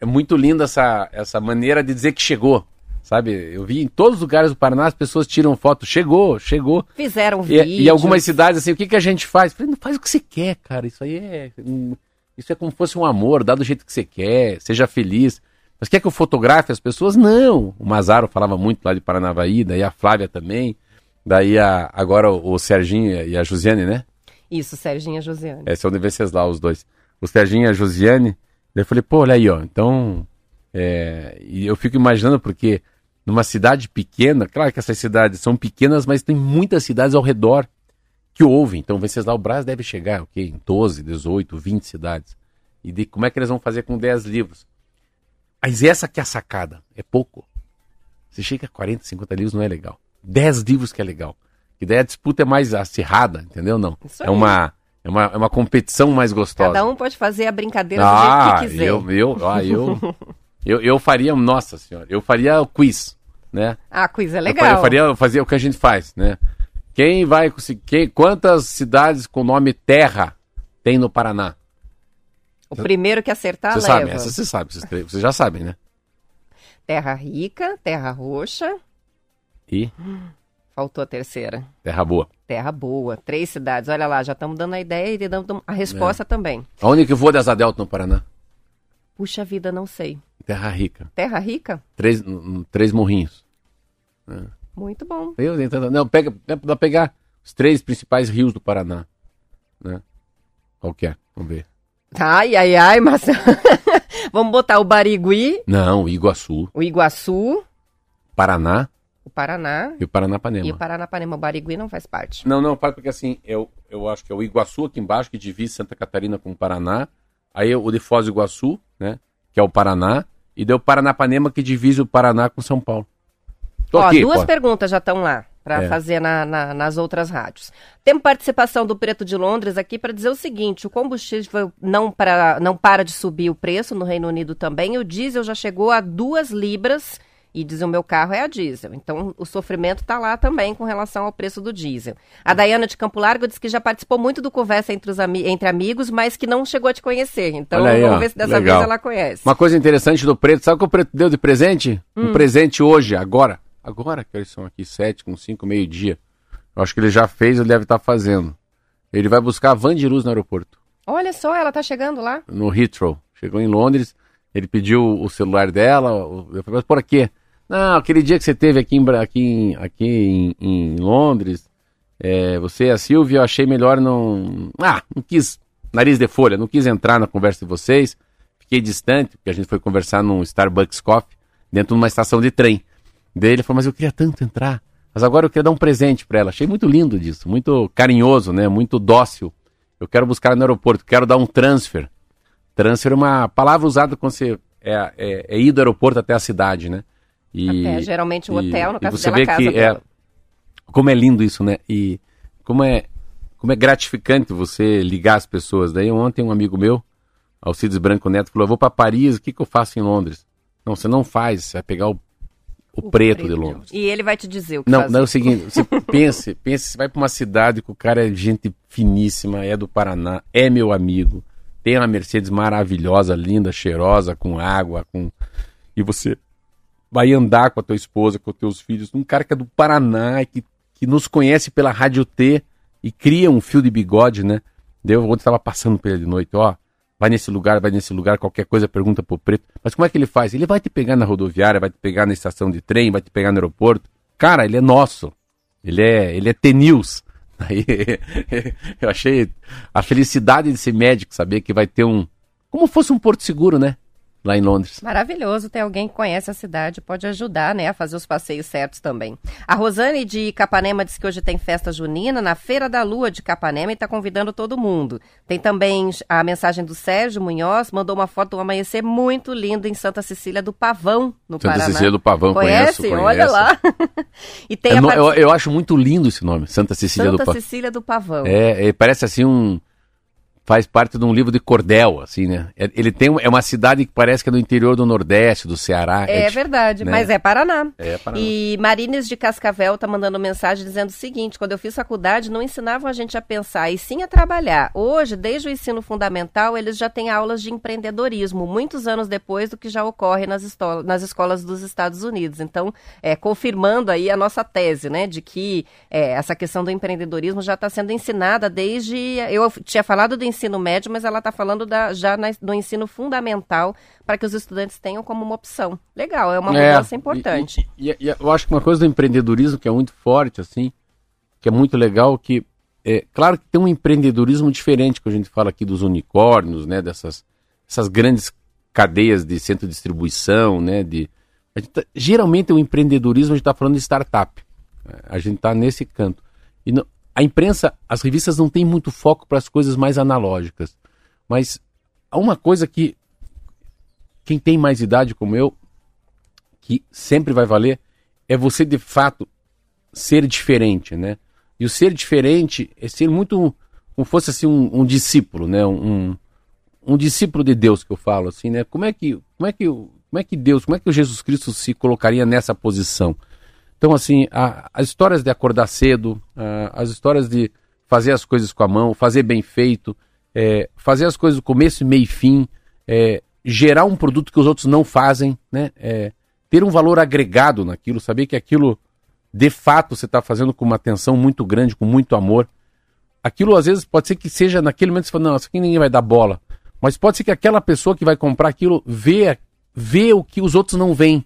É muito linda essa, essa maneira de dizer que chegou. Sabe, eu vi em todos os lugares do Paraná as pessoas tiram foto, chegou, chegou. Fizeram vídeos. E, e algumas cidades assim, o que, que a gente faz? Falei, não faz o que você quer, cara. Isso aí é. Isso é como se fosse um amor, dá do jeito que você quer, seja feliz. Mas quer que eu fotografe as pessoas? Não. O Mazaro falava muito lá de Paranavaí, daí a Flávia também. Daí a, agora o, o Serginho e a Josiane, né? Isso, Serginho e a Josiane. É, são de lá os dois. O Serginho e a Josiane. Daí eu falei, pô, olha aí, ó. Então. É, e eu fico imaginando porque numa cidade pequena, claro que essas cidades são pequenas, mas tem muitas cidades ao redor que ouvem. Então, Venceslau Braz deve chegar, ok, em 12, 18, 20 cidades. E de como é que eles vão fazer com 10 livros? Mas essa que é a sacada, é pouco. Você chega a 40, 50 livros não é legal. 10 livros que é legal. Que daí a disputa é mais acirrada, entendeu? Não. é uma é uma, é uma competição mais gostosa. Cada um pode fazer a brincadeira ah, do jeito que ah, quiser. Eu, eu, ah, eu, eu, eu faria, nossa senhora, eu faria o quiz né? Ah, é legal. Eu faria, fazer o que a gente faz, né? Quem vai conseguir. Quantas cidades com nome Terra tem no Paraná? O primeiro que acertar você leva. Sabe, essa você sabe, vocês já sabem, né? Terra Rica, Terra Roxa. E? Faltou a terceira. Terra Boa. Terra Boa. Três cidades. Olha lá, já estamos dando a ideia e dando a resposta é. também. Aonde que voa das Adelto no Paraná? Puxa vida, não sei. Terra Rica. Terra Rica? Três, três morrinhos. É. Muito bom. Eu, não, pega, dá pegar os três principais rios do Paraná. Né? Qual que é? Vamos ver. Ai, ai, ai, mas Vamos botar o Barigui. Não, o Iguaçu. O Iguaçu. Paraná. O Paraná. E o Paranapanema. E o Paranapanema. O Barigui não faz parte. Não, não, porque assim, eu, eu acho que é o Iguaçu aqui embaixo, que divide Santa Catarina com o Paraná. Aí o de Foz do Iguaçu, né? Que é o Paraná. E deu Paranapanema, que divide o Paraná com São Paulo. Tô Ó, aqui, duas pô. perguntas já estão lá para é. fazer na, na, nas outras rádios. Temos participação do Preto de Londres aqui para dizer o seguinte: o combustível não, para, não para de subir o preço no Reino Unido também. O diesel já chegou a duas libras. E diz o meu carro é a diesel. Então o sofrimento está lá também com relação ao preço do diesel. A Dayana de Campo Largo diz que já participou muito do Conversa entre, os ami entre Amigos, mas que não chegou a te conhecer. Então aí, vamos ó, ver se dessa legal. vez ela conhece. Uma coisa interessante do Preto, sabe o que o Preto deu de presente? Hum. Um presente hoje, agora. Agora que eles são aqui, sete, com cinco, meio-dia. Eu acho que ele já fez, ele deve estar tá fazendo. Ele vai buscar a Van de Luz no aeroporto. Olha só, ela tá chegando lá. No Heathrow. Chegou em Londres, ele pediu o celular dela. Eu falei, mas por quê? Não, aquele dia que você teve aqui em, aqui em, aqui em, em Londres, é, você e a Silvia, eu achei melhor não. Ah, não quis. Nariz de folha, não quis entrar na conversa de vocês. Fiquei distante, porque a gente foi conversar num Starbucks Coffee, dentro de uma estação de trem. Daí ele falou, mas eu queria tanto entrar. Mas agora eu queria dar um presente para ela. Achei muito lindo disso, muito carinhoso, né? Muito dócil. Eu quero buscar no aeroporto, quero dar um transfer. Transfer é uma palavra usada quando você é, é, é ir do aeroporto até a cidade, né? E, até, geralmente o hotel, no caso você vê casa que é, como é lindo isso, né? E como é, como é gratificante você ligar as pessoas. Daí ontem um amigo meu, Alcides Branco Neto, falou, eu vou para Paris, o que, que eu faço em Londres? Não, você não faz, você vai pegar o o, preto, preto, de Londres. E ele vai te dizer o que Não, fazer. não é o seguinte, você pense, pense, você vai para uma cidade que o cara é gente finíssima, é do Paraná, é meu amigo, tem uma Mercedes maravilhosa, linda, cheirosa, com água, com e você vai andar com a tua esposa, com os teus filhos, um cara que é do Paraná, que, que nos conhece pela Rádio T e cria um fio de bigode, né? Deu, ontem estava passando por ele de noite, ó, vai nesse lugar, vai nesse lugar, qualquer coisa pergunta pro preto. Mas como é que ele faz? Ele vai te pegar na rodoviária, vai te pegar na estação de trem, vai te pegar no aeroporto. Cara, ele é nosso. Ele é, ele é T-News. Aí eu achei a felicidade de ser médico, saber que vai ter um. Como fosse um porto seguro, né? Lá em Londres. Maravilhoso ter alguém que conhece a cidade, pode ajudar, né, a fazer os passeios certos também. A Rosane de Capanema disse que hoje tem festa junina na Feira da Lua de Capanema e está convidando todo mundo. Tem também a mensagem do Sérgio Munhoz, mandou uma foto do amanhecer muito lindo em Santa Cecília do Pavão, no Santa Paraná. Santa Cecília do Pavão, conhece? conheço, Olha lá. e tem eu, eu, eu, acho muito lindo esse nome, Santa Cecília Santa do Pavão. Santa Cecília do Pavão. É, é, parece assim um faz parte de um livro de cordel, assim, né? É, ele tem é uma cidade que parece que é no interior do Nordeste, do Ceará. É, é verdade, né? mas é Paraná. É Paraná. E Marines de Cascavel tá mandando mensagem dizendo o seguinte: quando eu fiz faculdade, não ensinavam a gente a pensar e sim a trabalhar. Hoje, desde o ensino fundamental, eles já têm aulas de empreendedorismo, muitos anos depois do que já ocorre nas, nas escolas dos Estados Unidos. Então, é, confirmando aí a nossa tese, né, de que é, essa questão do empreendedorismo já está sendo ensinada desde. Eu tinha falado do ensino ensino médio, mas ela está falando da, já na, no ensino fundamental para que os estudantes tenham como uma opção. Legal, é uma é, mudança é, importante. E, e, e, eu acho que uma coisa do empreendedorismo que é muito forte, assim, que é muito legal, que é claro que tem um empreendedorismo diferente que a gente fala aqui dos unicórnios, né, dessas essas grandes cadeias de centro de distribuição, né, de tá, geralmente o empreendedorismo a gente está falando de startup. A gente está nesse canto. E não, a imprensa, as revistas não têm muito foco para as coisas mais analógicas. Mas há uma coisa que quem tem mais idade como eu, que sempre vai valer, é você de fato ser diferente, né? E o ser diferente é ser muito como fosse assim um, um discípulo, né? Um, um discípulo de Deus que eu falo assim, né? Como é que como é que como é que Deus, como é que o Jesus Cristo se colocaria nessa posição? Então, assim, a, as histórias de acordar cedo, a, as histórias de fazer as coisas com a mão, fazer bem feito, é, fazer as coisas do começo, meio e fim, é, gerar um produto que os outros não fazem, né? É, ter um valor agregado naquilo, saber que aquilo, de fato, você está fazendo com uma atenção muito grande, com muito amor. Aquilo, às vezes, pode ser que seja naquele momento que você fala, não, isso aqui ninguém vai dar bola. Mas pode ser que aquela pessoa que vai comprar aquilo vê, vê o que os outros não veem.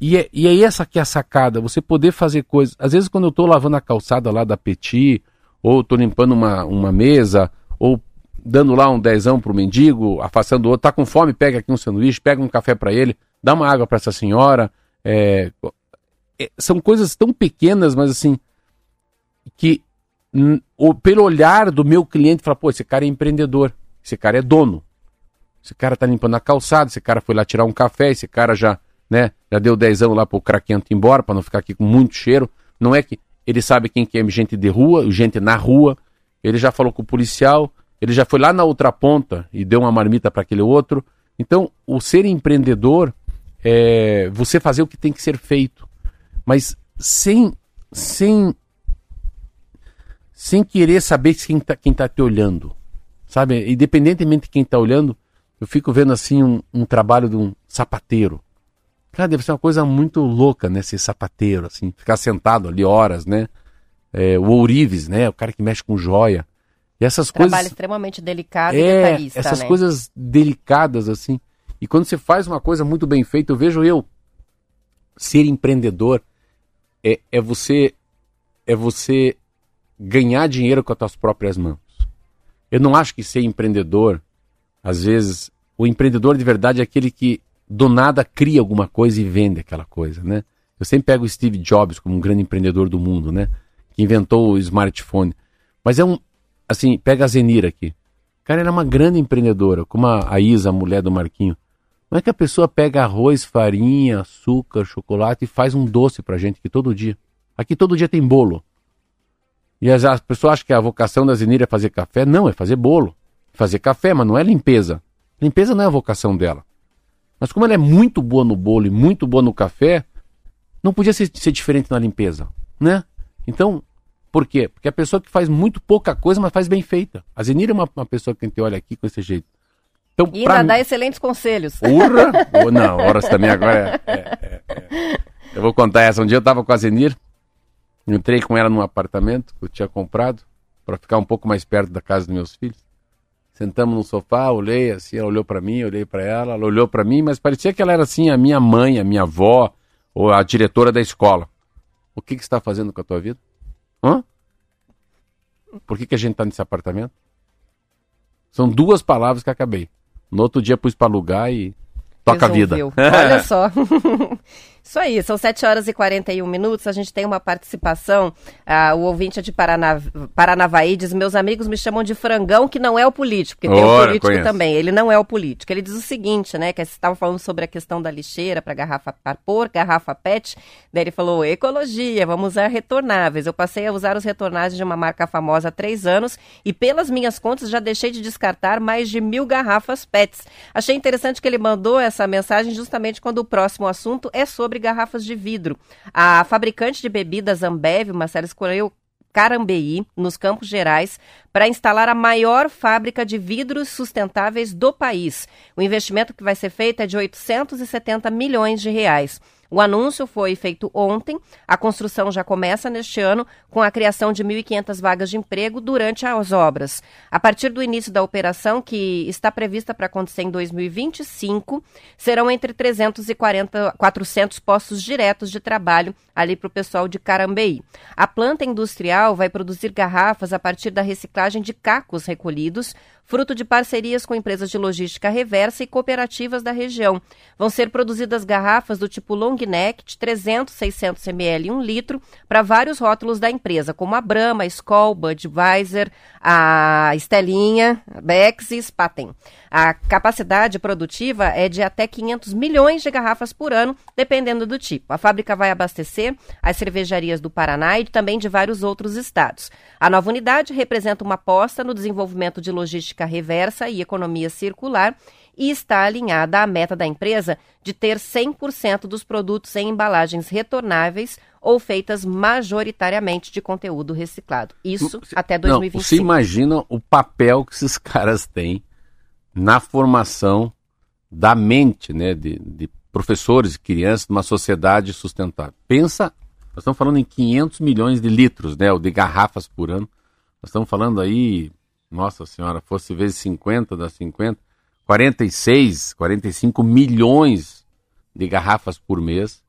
E é, e é essa que é a sacada, você poder fazer coisas. Às vezes, quando eu estou lavando a calçada lá da Petit, ou estou limpando uma, uma mesa, ou dando lá um dezão pro mendigo, afastando o outro, tá com fome, pega aqui um sanduíche, pega um café para ele, dá uma água para essa senhora. É, é, são coisas tão pequenas, mas assim, que o, pelo olhar do meu cliente, fala, pô, esse cara é empreendedor, esse cara é dono. Esse cara tá limpando a calçada, esse cara foi lá tirar um café, esse cara já, né, já deu dezão lá pro craquento ir embora, para não ficar aqui com muito cheiro. Não é que ele sabe quem que é gente de rua, gente na rua, ele já falou com o policial, ele já foi lá na outra ponta e deu uma marmita para aquele outro. Então, o ser empreendedor é você fazer o que tem que ser feito, mas sem sem sem querer saber quem está quem tá te olhando, sabe? Independentemente de quem está olhando, eu fico vendo assim um, um, trabalho de um sapateiro. Cara, deve ser uma coisa muito louca, né? Ser sapateiro, assim, ficar sentado ali horas, né? É, o ourives, né? O cara que mexe com joia. E essas Trabalho coisas. extremamente delicado é, e detalhista. Essas né? coisas delicadas, assim. E quando você faz uma coisa muito bem feita, eu vejo eu ser empreendedor é, é você é você ganhar dinheiro com as suas próprias mãos. Eu não acho que ser empreendedor, às vezes, o empreendedor de verdade é aquele que do nada cria alguma coisa e vende aquela coisa, né? Eu sempre pego o Steve Jobs como um grande empreendedor do mundo, né? Que inventou o smartphone. Mas é um, assim, pega a Zenira aqui. Cara, ela é uma grande empreendedora, como a Isa, a mulher do Marquinho. Não é que a pessoa pega arroz, farinha, açúcar, chocolate e faz um doce pra gente aqui todo dia. Aqui todo dia tem bolo. E as, as pessoas acham que a vocação da Zenira é fazer café. Não, é fazer bolo. Fazer café, mas não é limpeza. Limpeza não é a vocação dela. Mas como ela é muito boa no bolo e muito boa no café, não podia ser, ser diferente na limpeza, né? Então, por quê? Porque a pessoa que faz muito pouca coisa, mas faz bem feita. A Zenira é uma, uma pessoa que a gente olha aqui com esse jeito. Então, e ainda dá excelentes conselhos. Urra! oh, não, horas também agora é, é, é, Eu vou contar essa. Um dia eu estava com a Zenir, entrei com ela num apartamento que eu tinha comprado, para ficar um pouco mais perto da casa dos meus filhos. Sentamos no sofá, olhei assim, ela olhou para mim, olhei para ela, ela olhou para mim, mas parecia que ela era assim a minha mãe, a minha avó, ou a diretora da escola. O que, que você está fazendo com a tua vida? Hã? Por que, que a gente está nesse apartamento? São duas palavras que acabei. No outro dia pus para alugar e toca Resolveu. a vida. Olha só. Isso aí, são 7 horas e 41 minutos. A gente tem uma participação. Ah, o ouvinte é de Paranav Paranavaí diz: Meus amigos me chamam de frangão, que não é o político, porque tem o político conheço. também. Ele não é o político. Ele diz o seguinte, né? Que você estava falando sobre a questão da lixeira para garrafa para pôr, garrafa PET. Daí ele falou: ecologia, vamos usar retornáveis. Eu passei a usar os retornáveis de uma marca famosa há três anos e, pelas minhas contas, já deixei de descartar mais de mil garrafas PETs. Achei interessante que ele mandou essa mensagem justamente quando o próximo assunto é sobre sobre garrafas de vidro. A fabricante de bebidas Ambev, Marcelo, escolheu Carambeí, nos Campos Gerais, para instalar a maior fábrica de vidros sustentáveis do país. O investimento que vai ser feito é de 870 milhões de reais. O anúncio foi feito ontem. A construção já começa neste ano com a criação de 1.500 vagas de emprego durante as obras. A partir do início da operação, que está prevista para acontecer em 2025, serão entre 340 e 400 postos diretos de trabalho ali para o pessoal de Carambeí. A planta industrial vai produzir garrafas a partir da reciclagem de cacos recolhidos, fruto de parcerias com empresas de logística reversa e cooperativas da região. Vão ser produzidas garrafas do tipo long neck de 300, 600 ml e 1 litro para vários rótulos da empresa, como a Brahma, a Skoll, Budweiser, a Estelinha, Bex e Spaten. A capacidade produtiva é de até 500 milhões de garrafas por ano, dependendo do tipo. A fábrica vai abastecer as cervejarias do Paraná e também de vários outros estados. A nova unidade representa uma aposta no desenvolvimento de logística reversa e economia circular e está alinhada à meta da empresa de ter 100% dos produtos em embalagens retornáveis ou feitas majoritariamente de conteúdo reciclado. Isso até 2025. Não, você imagina o papel que esses caras têm na formação da mente né, de, de professores e crianças numa sociedade sustentável. Pensa, nós estamos falando em 500 milhões de litros, né, ou de garrafas por ano. Nós estamos falando aí, nossa senhora, fosse vezes 50, dá 50, 46, 45 milhões de garrafas por mês.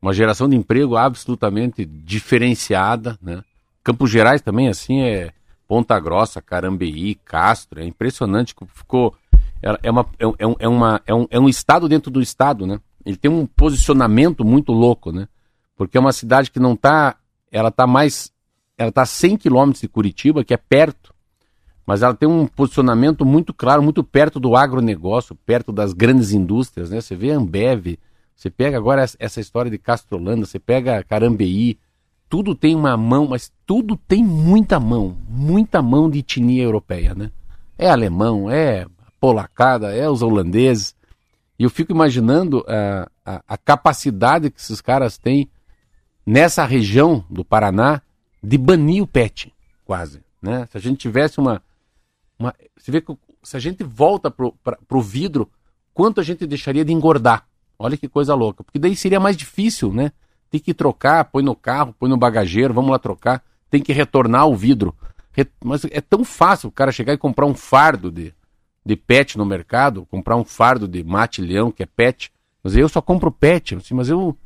Uma geração de emprego absolutamente diferenciada, né? Campos Gerais também, assim, é Ponta Grossa, Carambeí, Castro, é impressionante que ficou. É, uma, é, é, é, uma, é, um, é um estado dentro do estado, né? Ele tem um posicionamento muito louco, né? Porque é uma cidade que não está. Ela está mais. Ela a 100 quilômetros de Curitiba, que é perto. Mas ela tem um posicionamento muito claro, muito perto do agronegócio, perto das grandes indústrias, né? Você vê a Ambev, você pega agora essa história de Castrolanda, você pega Carambeí, tudo tem uma mão, mas tudo tem muita mão, muita mão de etnia europeia, né? É alemão, é polacada, é os holandeses. E eu fico imaginando a, a, a capacidade que esses caras têm nessa região do Paraná de banir o pet, quase. Né? Se a gente tivesse uma. Uma você vê que se a gente volta para o vidro, quanto a gente deixaria de engordar? Olha que coisa louca. Porque daí seria mais difícil, né? Tem que trocar, põe no carro, põe no bagageiro, vamos lá trocar. Tem que retornar o vidro. Mas é tão fácil o cara chegar e comprar um fardo de, de pet no mercado, comprar um fardo de mate-leão, que é pet. Mas eu só compro pet. Assim, mas eu.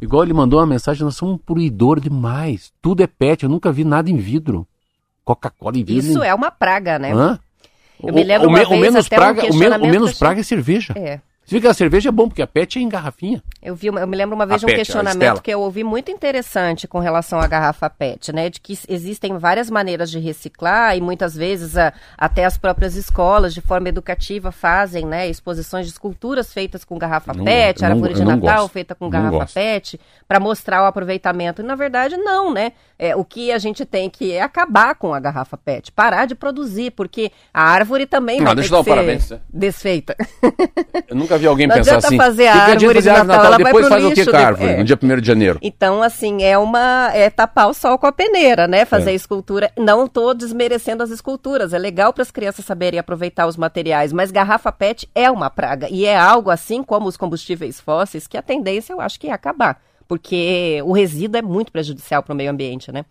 Igual ele mandou uma mensagem, nós somos um poluidor demais. Tudo é pet, eu nunca vi nada em vidro. Coca-Cola em vidro. Isso é uma praga, né? Hã? Eu me lembro o, uma vez menos até praga, um o, menos, o menos assim- praga é cerveja. É. Você vê que a cerveja é bom, porque a pet é em garrafinha. Eu vi, eu me lembro uma vez A de um PET, questionamento que eu ouvi muito interessante com relação à garrafa PET, né? De que existem várias maneiras de reciclar e muitas vezes a- até as próprias escolas, de forma educativa, fazem, né, exposições de esculturas feitas com garrafa Não- PET, árvore de Natal gosto. feita com Não garrafa gosto. PET, para mostrar o aproveitamento. E na verdade não, né? É, o que a gente tem que é acabar com a garrafa PET, parar de produzir, porque a árvore também Não, vai deixa ter eu que dar um ser parabéns, né? desfeita. Eu nunca vi alguém Não pensar adianta assim. fazer a "Que que árvore de fazer Natal, ela vai Depois pro faz o que lixo, com a árvore? é. No dia 1 de janeiro. Então, assim, é uma. É tapar o sol com a peneira, né? Fazer É. escultura. Não tô desmerecendo as esculturas. É legal para as crianças saberem aproveitar os materiais, mas garrafa PET é uma praga. E é algo assim como os combustíveis fósseis, que a tendência eu acho que é acabar. Porque o resíduo é muito prejudicial para o meio ambiente, né?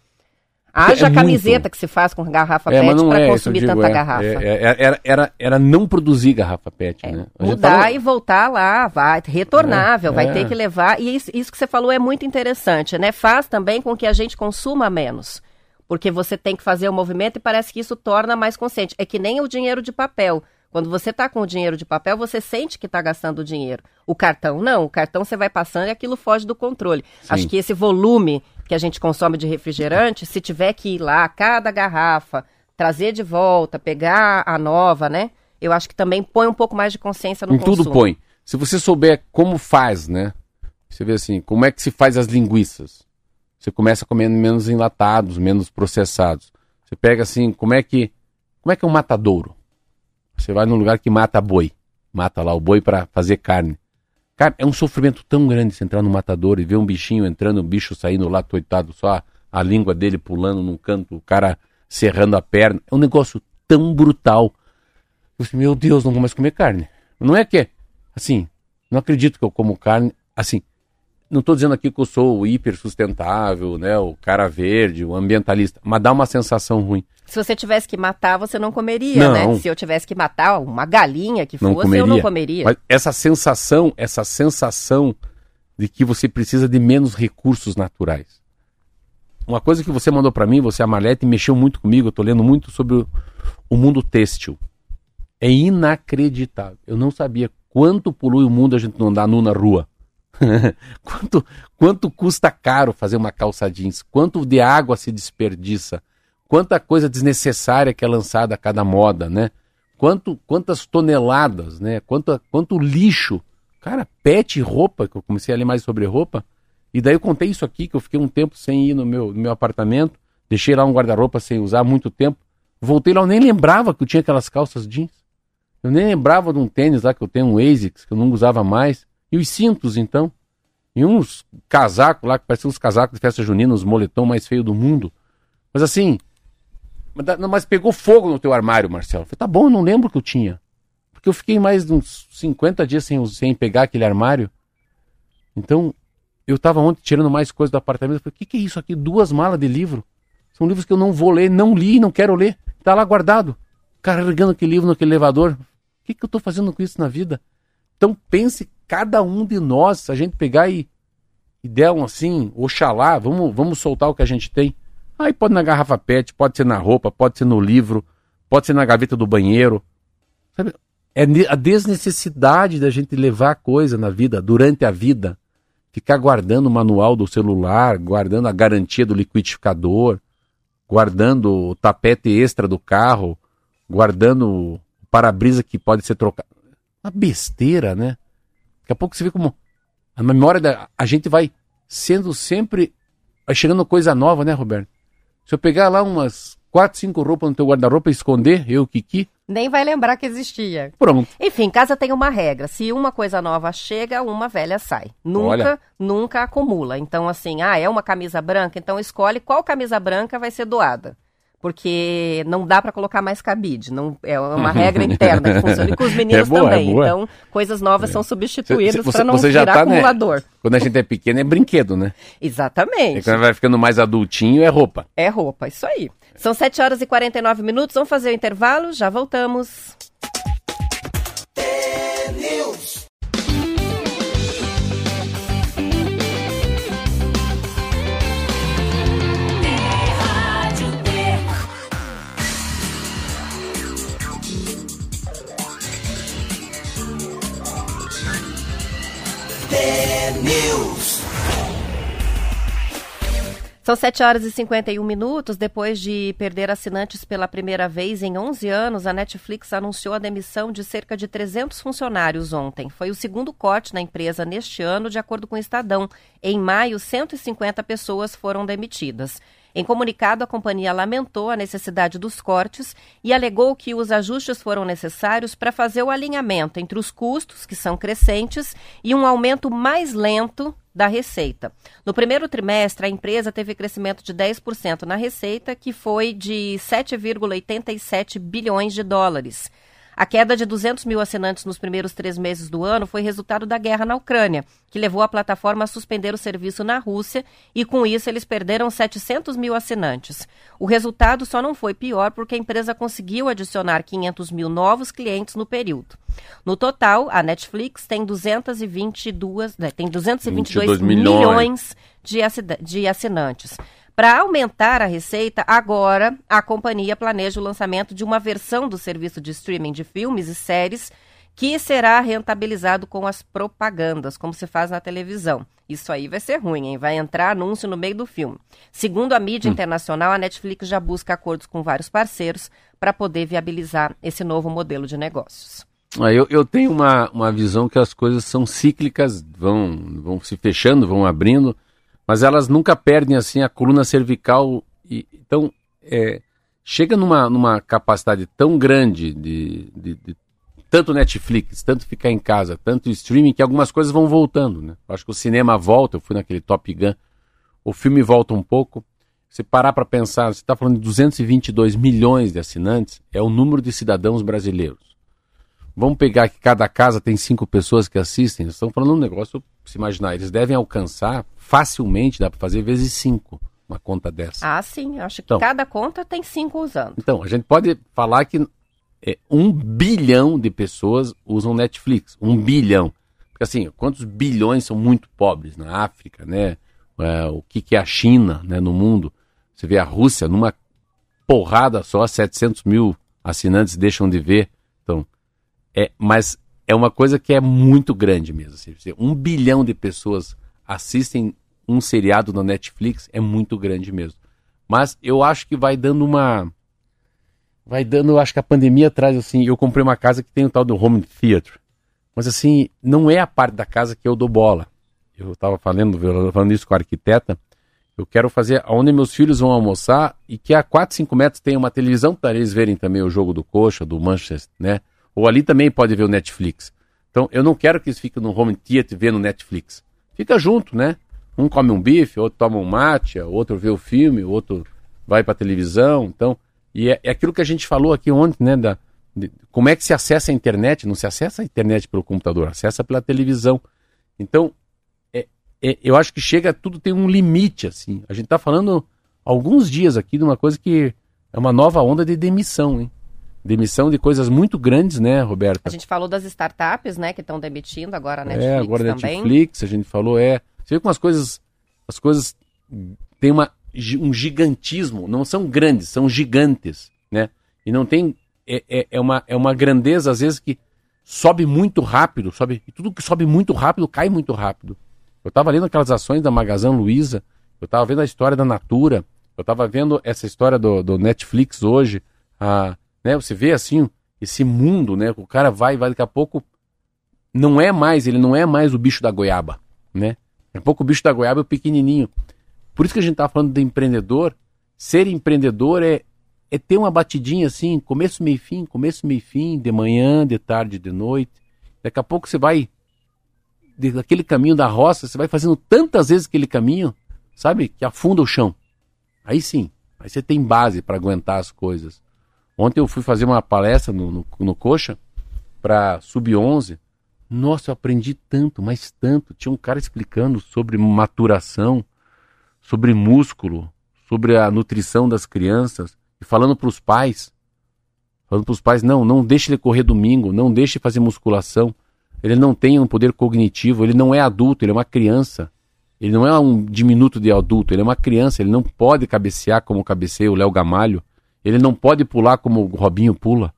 Haja É muito. camiseta que se faz com garrafa É, PET para é consumir digo, tanta é, garrafa. é, é, era, era, era não produzir garrafa PET, né? Mudar e voltar lá, vai, retornável, É, vai é. ter que levar. E isso, isso que você falou é muito interessante, né? Faz também com que a gente consuma menos. Porque você tem que fazer o movimento e parece que isso torna mais consciente. É que nem o dinheiro de papel. Quando você está com o dinheiro de papel, você sente que está gastando dinheiro. O cartão, não. O cartão você vai passando e aquilo foge do controle. Acho que esse volume que a gente consome de refrigerante, se tiver que ir lá, cada garrafa, trazer de volta, pegar a nova, né? Eu acho que também põe um pouco mais de consciência no Em consumo. tudo põe. Se você souber como faz, né? Você vê assim, como é que se faz as linguiças? Você começa comendo menos enlatados, menos processados. Você pega assim, como é que como é que é um matadouro? Você vai num lugar que mata boi, mata lá o boi para fazer carne. Cara, é um sofrimento tão grande você entrar no matadouro e ver um bichinho entrando, um bicho saindo lá, coitado, só a, a língua dele pulando num canto, o cara serrando a perna. É um negócio tão brutal. Eu falei, meu Deus, não vou mais comer carne. Não é que, é, assim, não acredito que eu como carne, assim, não estou dizendo aqui que eu sou o hiper sustentável, né, o cara verde, o ambientalista, mas dá uma sensação ruim. Se você tivesse que matar, você não comeria, Não. né? Se eu tivesse que matar uma galinha que Não fosse, comeria. eu não comeria. Mas essa sensação, essa sensação de que você precisa de menos recursos naturais. Uma coisa que você mandou para mim, você, a Marlete, mexeu muito comigo, eu estou lendo muito sobre o, o mundo têxtil. É inacreditável. Eu não sabia quanto polui o mundo a gente não andar nu na rua. quanto, quanto custa caro fazer uma calça jeans? Quanto de água se desperdiça? Quanta coisa desnecessária que é lançada a cada moda, né? Quanto, quantas toneladas, né? Quanto, quanto lixo. Cara, pet roupa, que eu comecei a ler mais sobre roupa. E daí eu contei isso aqui, que eu fiquei um tempo sem ir no meu, no meu apartamento. Deixei lá um guarda-roupa sem usar muito tempo. Voltei lá, eu nem lembrava que eu tinha aquelas calças jeans. Eu nem lembrava de um tênis lá que eu tenho, um ASICS, que eu não usava mais. E os cintos, então. E uns casacos lá, que pareciam uns casacos de festa junina, os moletom mais feio do mundo. Mas assim, mas, pegou fogo no teu armário, Marcelo. Eu falei, tá bom, eu não lembro que eu tinha. Porque eu fiquei mais de uns 50 dias sem, sem pegar aquele armário. Então, eu tava ontem tirando mais coisas do apartamento. Eu falei, o que, que é isso aqui? Duas malas de livro. São livros que eu não vou ler, não li, não quero ler. Tá lá guardado. Carregando aquele livro naquele elevador. O que, que eu tô fazendo com isso na vida? Então pense cada um de nós, a gente pegar e, e der um assim, oxalá, vamos, vamos soltar o que a gente tem. Aí pode na garrafa PET, pode ser na roupa, pode ser no livro, pode ser na gaveta do banheiro. Sabe? É a desnecessidade da gente levar coisa na vida, durante a vida. Ficar guardando o manual do celular, guardando a garantia do liquidificador, guardando o tapete extra do carro, guardando o para-brisa que pode ser trocado. Uma besteira, né? Daqui a pouco você vê como a memória da. A gente vai sendo sempre. Vai chegando coisa nova, né, Roberto? Se eu pegar lá umas quatro, cinco roupas no teu guarda-roupa e esconder, eu, Kiki. Nem vai lembrar que existia. Pronto. Enfim, casa tem uma regra. Se uma coisa nova chega, uma velha sai. Nunca, Olha. nunca acumula. Então, assim, ah, é uma camisa branca, então escolhe qual camisa branca vai ser doada porque não dá para colocar mais cabide, não é uma regra interna que funciona e com os meninos é boa, também. É então, coisas novas é. são substituídas para não você já virar tá, né, acumulador. Né? Quando a gente é pequeno é brinquedo, né? Exatamente. E quando vai ficando mais adultinho é roupa. É roupa, isso aí. São 7 horas e 49 minutos, vamos fazer o intervalo, já voltamos. São 7 horas e 51 minutos. Depois de perder assinantes pela primeira vez em 11 anos, a Netflix anunciou a demissão de cerca de 300 funcionários ontem. Foi o segundo corte na empresa neste ano, de acordo com o Estadão. Em maio, 150 pessoas foram demitidas. Em comunicado, a companhia lamentou a necessidade dos cortes e alegou que os ajustes foram necessários para fazer o alinhamento entre os custos, que são crescentes, e um aumento mais lento da receita. No primeiro trimestre, a empresa teve crescimento de 10% na receita, que foi de 7,87 bilhões de dólares. A queda de 200 mil assinantes nos primeiros três meses do ano foi resultado da guerra na Ucrânia, que levou a plataforma a suspender o serviço na Rússia e, com isso, eles perderam 700 mil assinantes. O resultado só não foi pior porque a empresa conseguiu adicionar 500 mil novos clientes no período. No total, a Netflix tem 222, né, tem 222 milhões, milhões de, de assinantes. Para aumentar a receita, agora a companhia planeja o lançamento de uma versão do serviço de streaming de filmes e séries que será rentabilizado com as propagandas, como se faz na televisão. Isso aí vai ser ruim, hein? Vai entrar anúncio no meio do filme. Segundo a mídia hum. internacional, a Netflix já busca acordos com vários parceiros para poder viabilizar esse novo modelo de negócios. Ah, eu, eu tenho uma, uma visão que as coisas são cíclicas, vão, vão se fechando, vão abrindo mas elas nunca perdem assim a coluna cervical. E, então, é, chega numa, numa capacidade tão grande de, de, de, tanto Netflix, tanto ficar em casa, tanto streaming, que algumas coisas vão voltando. Né? Eu acho que o cinema volta, eu fui naquele Top Gun, o filme volta um pouco. Se parar para pensar, você está falando de 222 milhões de assinantes, é o número de cidadãos brasileiros. Vamos pegar que cada casa tem cinco pessoas que assistem. Estamos falando um negócio, se imaginar, eles devem alcançar facilmente, dá para fazer vezes cinco uma conta dessa. Ah, sim. Eu acho que então, cada conta tem cinco usando. Então, a gente pode falar que é, um bilhão de pessoas usam Netflix. Um bilhão. Porque assim, quantos bilhões são muito pobres na África, né? É, o que, que é a China né, no mundo? Você vê a Rússia numa porrada só, 700 mil assinantes deixam de ver. Então, é, mas é uma coisa que é muito grande mesmo. Assim, um bilhão de pessoas assistem um seriado na Netflix, é muito grande mesmo. Mas eu acho que vai dando uma. Vai dando, acho que a pandemia traz assim. Eu comprei uma casa que tem o tal do home theater. Mas assim, não é a parte da casa que eu dou bola. Eu estava falando, falando isso com a arquiteta. Eu quero fazer onde meus filhos vão almoçar e que a 4, 5 metros tenha uma televisão para eles verem também o jogo do Coxa, do Manchester, né? Ou ali também pode ver o Netflix. Então, eu não quero que eles fiquem no home theater vendo Netflix. Fica junto, né? Um come um bife, outro toma um mate, outro vê o filme, outro vai para televisão. Então, e é, é, aquilo que a gente falou aqui ontem, né? Da, de, como é que se acessa a internet? Não se acessa a internet pelo computador, acessa pela televisão. Então, é, é, eu acho que chega, tudo tem um limite, assim. A gente está falando alguns dias aqui de uma coisa que é uma nova onda de demissão, hein? Demissão de coisas muito grandes, né, Roberto? A gente falou das startups, né, que estão demitindo agora a Netflix É, agora a Netflix, a gente falou, é. Você vê como as coisas, as coisas têm uma um gigantismo, não são grandes, são gigantes, né? E não tem é, é, é, uma, é uma grandeza às vezes que sobe muito rápido, sobe, e tudo que sobe muito rápido cai muito rápido. Eu estava lendo aquelas ações da Magazine Luiza, eu estava vendo a história da Natura, eu estava vendo essa história do, do Netflix hoje, a, né, você vê assim, esse mundo, né, o cara vai, vai daqui a pouco, não é mais, ele não é mais o bicho da goiaba, né? Daqui a pouco o bicho da goiaba é o pequenininho. Por isso que a gente está falando de empreendedor, ser empreendedor é, é ter uma batidinha assim, começo, meio fim, começo, meio fim, de manhã, de tarde, de noite. Daqui a pouco você vai daquele caminho da roça, você vai fazendo tantas vezes aquele caminho, sabe, que afunda o chão. Aí sim, aí você tem base para aguentar as coisas. Ontem eu fui fazer uma palestra no, no, no Coxa para Sub-11. Nossa, eu aprendi tanto, mas tanto. Tinha um cara explicando sobre maturação, sobre músculo, sobre a nutrição das crianças e falando para os pais, falando para os pais, não, não deixe ele correr domingo, não deixe fazer musculação. Ele não tem um poder cognitivo, ele não é adulto, ele é uma criança. Ele não é um diminuto de adulto, ele é uma criança, ele não pode cabecear como cabeceia o Léo Gamalho, ele não pode pular como o Robinho pula.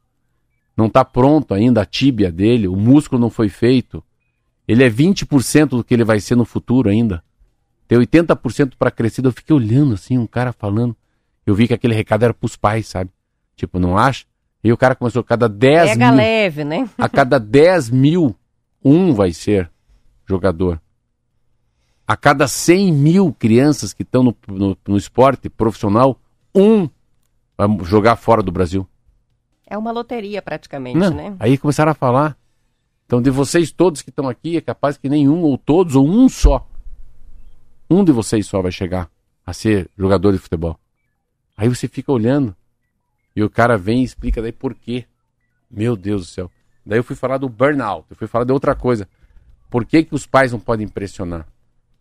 Não está pronto ainda a tíbia dele, o músculo não foi feito. Ele é 20% do que ele vai ser no futuro ainda. Tem 80% para crescer. Eu fiquei olhando assim, um cara falando. Eu vi que aquele recado era para os pais, sabe? Tipo, não acha? E o cara começou a cada 10 Pega mil. leve, né? A cada 10 mil, um vai ser jogador. A cada 100 mil crianças que estão no, no, no esporte profissional, um jogar fora do Brasil. É uma loteria praticamente, Não, né? Aí começaram a falar. Então, de vocês todos que estão aqui, é capaz que nenhum, ou todos, ou um só. Um de vocês só vai chegar a ser jogador de futebol. Aí você fica olhando. E o cara vem e explica daí por quê. Meu Deus do céu. Daí eu fui falar do burnout. Eu fui falar de outra coisa. Por que, que os pais não podem impressionar?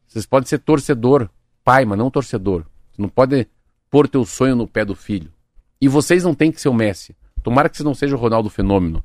Vocês podem ser torcedor, pai, mas não torcedor. Você não pode pôr teu sonho no pé do filho. E vocês não têm que ser o Messi. Tomara que você não seja o Ronaldo Fenômeno.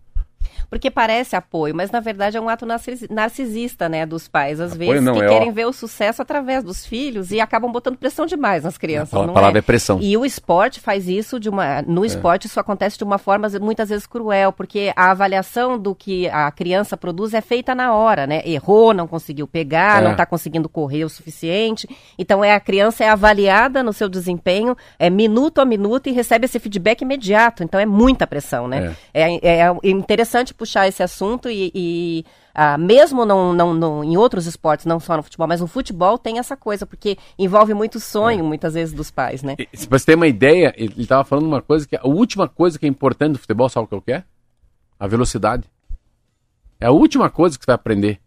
Porque parece apoio, mas na verdade é um ato narcisista, né, dos pais, às Apoio vezes, não, que é querem ó- ver o sucesso através dos filhos e acabam botando pressão demais nas crianças. A não palavra é? é pressão. E o esporte faz isso de uma. No esporte, isso acontece de uma forma muitas vezes cruel, porque a avaliação do que a criança produz é feita na hora, né? Errou, não conseguiu pegar, É. não está conseguindo correr o suficiente. Então é a criança é avaliada no seu desempenho, é minuto a minuto e recebe esse feedback imediato. Então é muita pressão, né? É, é interessante puxar esse assunto e. e ah, mesmo não, não, não- em outros esportes, não só no futebol, mas no futebol tem essa coisa, porque envolve muito sonho, muitas vezes, dos pais, né? E, Se você ter uma ideia, ele estava falando uma coisa que a última coisa que é importante do futebol, sabe o que eu quero? A velocidade. É a última coisa que você vai aprender.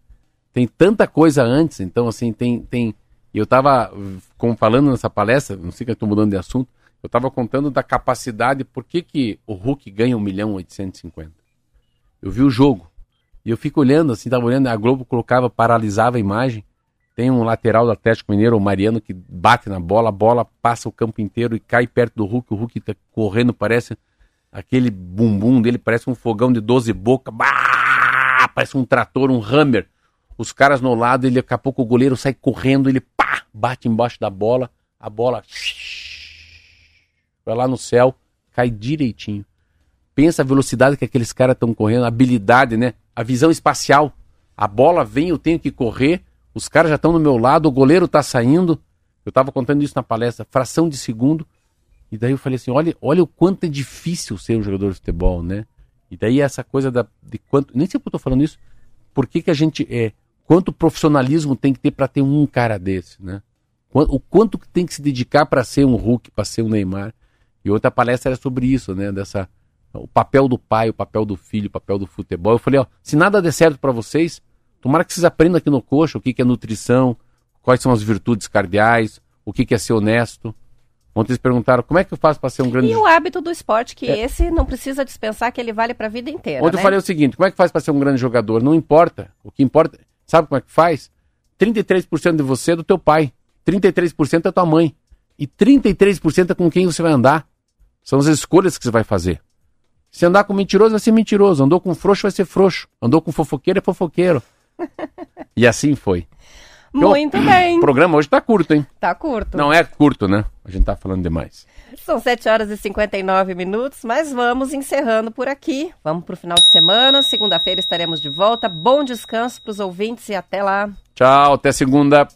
Tem tanta coisa antes, então assim, tem. tem... E eu estava como falando nessa palestra, não sei que eu estou mudando de assunto, eu estava contando da capacidade, por que, que o Hulk ganha 1 milhão e 850? Eu vi o jogo. E eu fico olhando, assim, tava olhando, a Globo colocava, paralisava a imagem. Tem um lateral do Atlético Mineiro, o Mariano, que bate na bola, a bola passa o campo inteiro e cai perto do Hulk. O Hulk tá correndo, parece aquele bumbum dele, parece um fogão de 12 bocas. Parece um trator, um hammer. Os caras no lado, ele daqui a pouco o goleiro sai correndo, ele pá, bate embaixo da bola, a bola vai lá no céu, cai direitinho. Pensa a velocidade que aqueles caras estão correndo, a habilidade, né? A visão espacial. A bola vem, eu tenho que correr, os caras já estão no meu lado, o goleiro tá saindo. Eu estava contando isso na palestra, fração de segundo. E daí eu falei assim, olha, olha o quanto é difícil ser um jogador de futebol, né? E daí essa coisa da, de quanto, nem sei por que eu tô falando isso, por que, que a gente é, quanto profissionalismo tem que ter para ter um cara desse, né? O quanto que tem que se dedicar para ser um Hulk, para ser um Neymar. E outra palestra era sobre isso, né? Dessa o papel do pai, o papel do filho, o papel do futebol. Eu falei, ó, se nada der certo para vocês, tomara que vocês aprendam aqui no coxa o que, que é nutrição, quais são as virtudes cardeais, o que, que é ser honesto. Ontem eles perguntaram como é que eu faço para ser um grande E o hábito do esporte, que esse não precisa dispensar que ele vale para a vida inteira. Ontem né? eu falei o seguinte: como é que faz para ser um grande jogador? Não importa. O que importa, sabe como é que faz? 33% de você é do teu pai, 33% é tua mãe, e 33% é com quem você vai andar. São as escolhas que você vai fazer. Se andar com mentiroso, vai ser mentiroso. Andou com frouxo, vai ser frouxo. Andou com fofoqueiro, é fofoqueiro. e assim foi. Muito bem. O programa hoje tá curto, hein? Tá curto. Não é curto, né? A gente tá falando demais. São 7 horas e 59 minutos, mas vamos encerrando por aqui. Vamos pro final de semana. Segunda-feira estaremos de volta. Bom descanso pros ouvintes e até lá. Tchau, até segunda.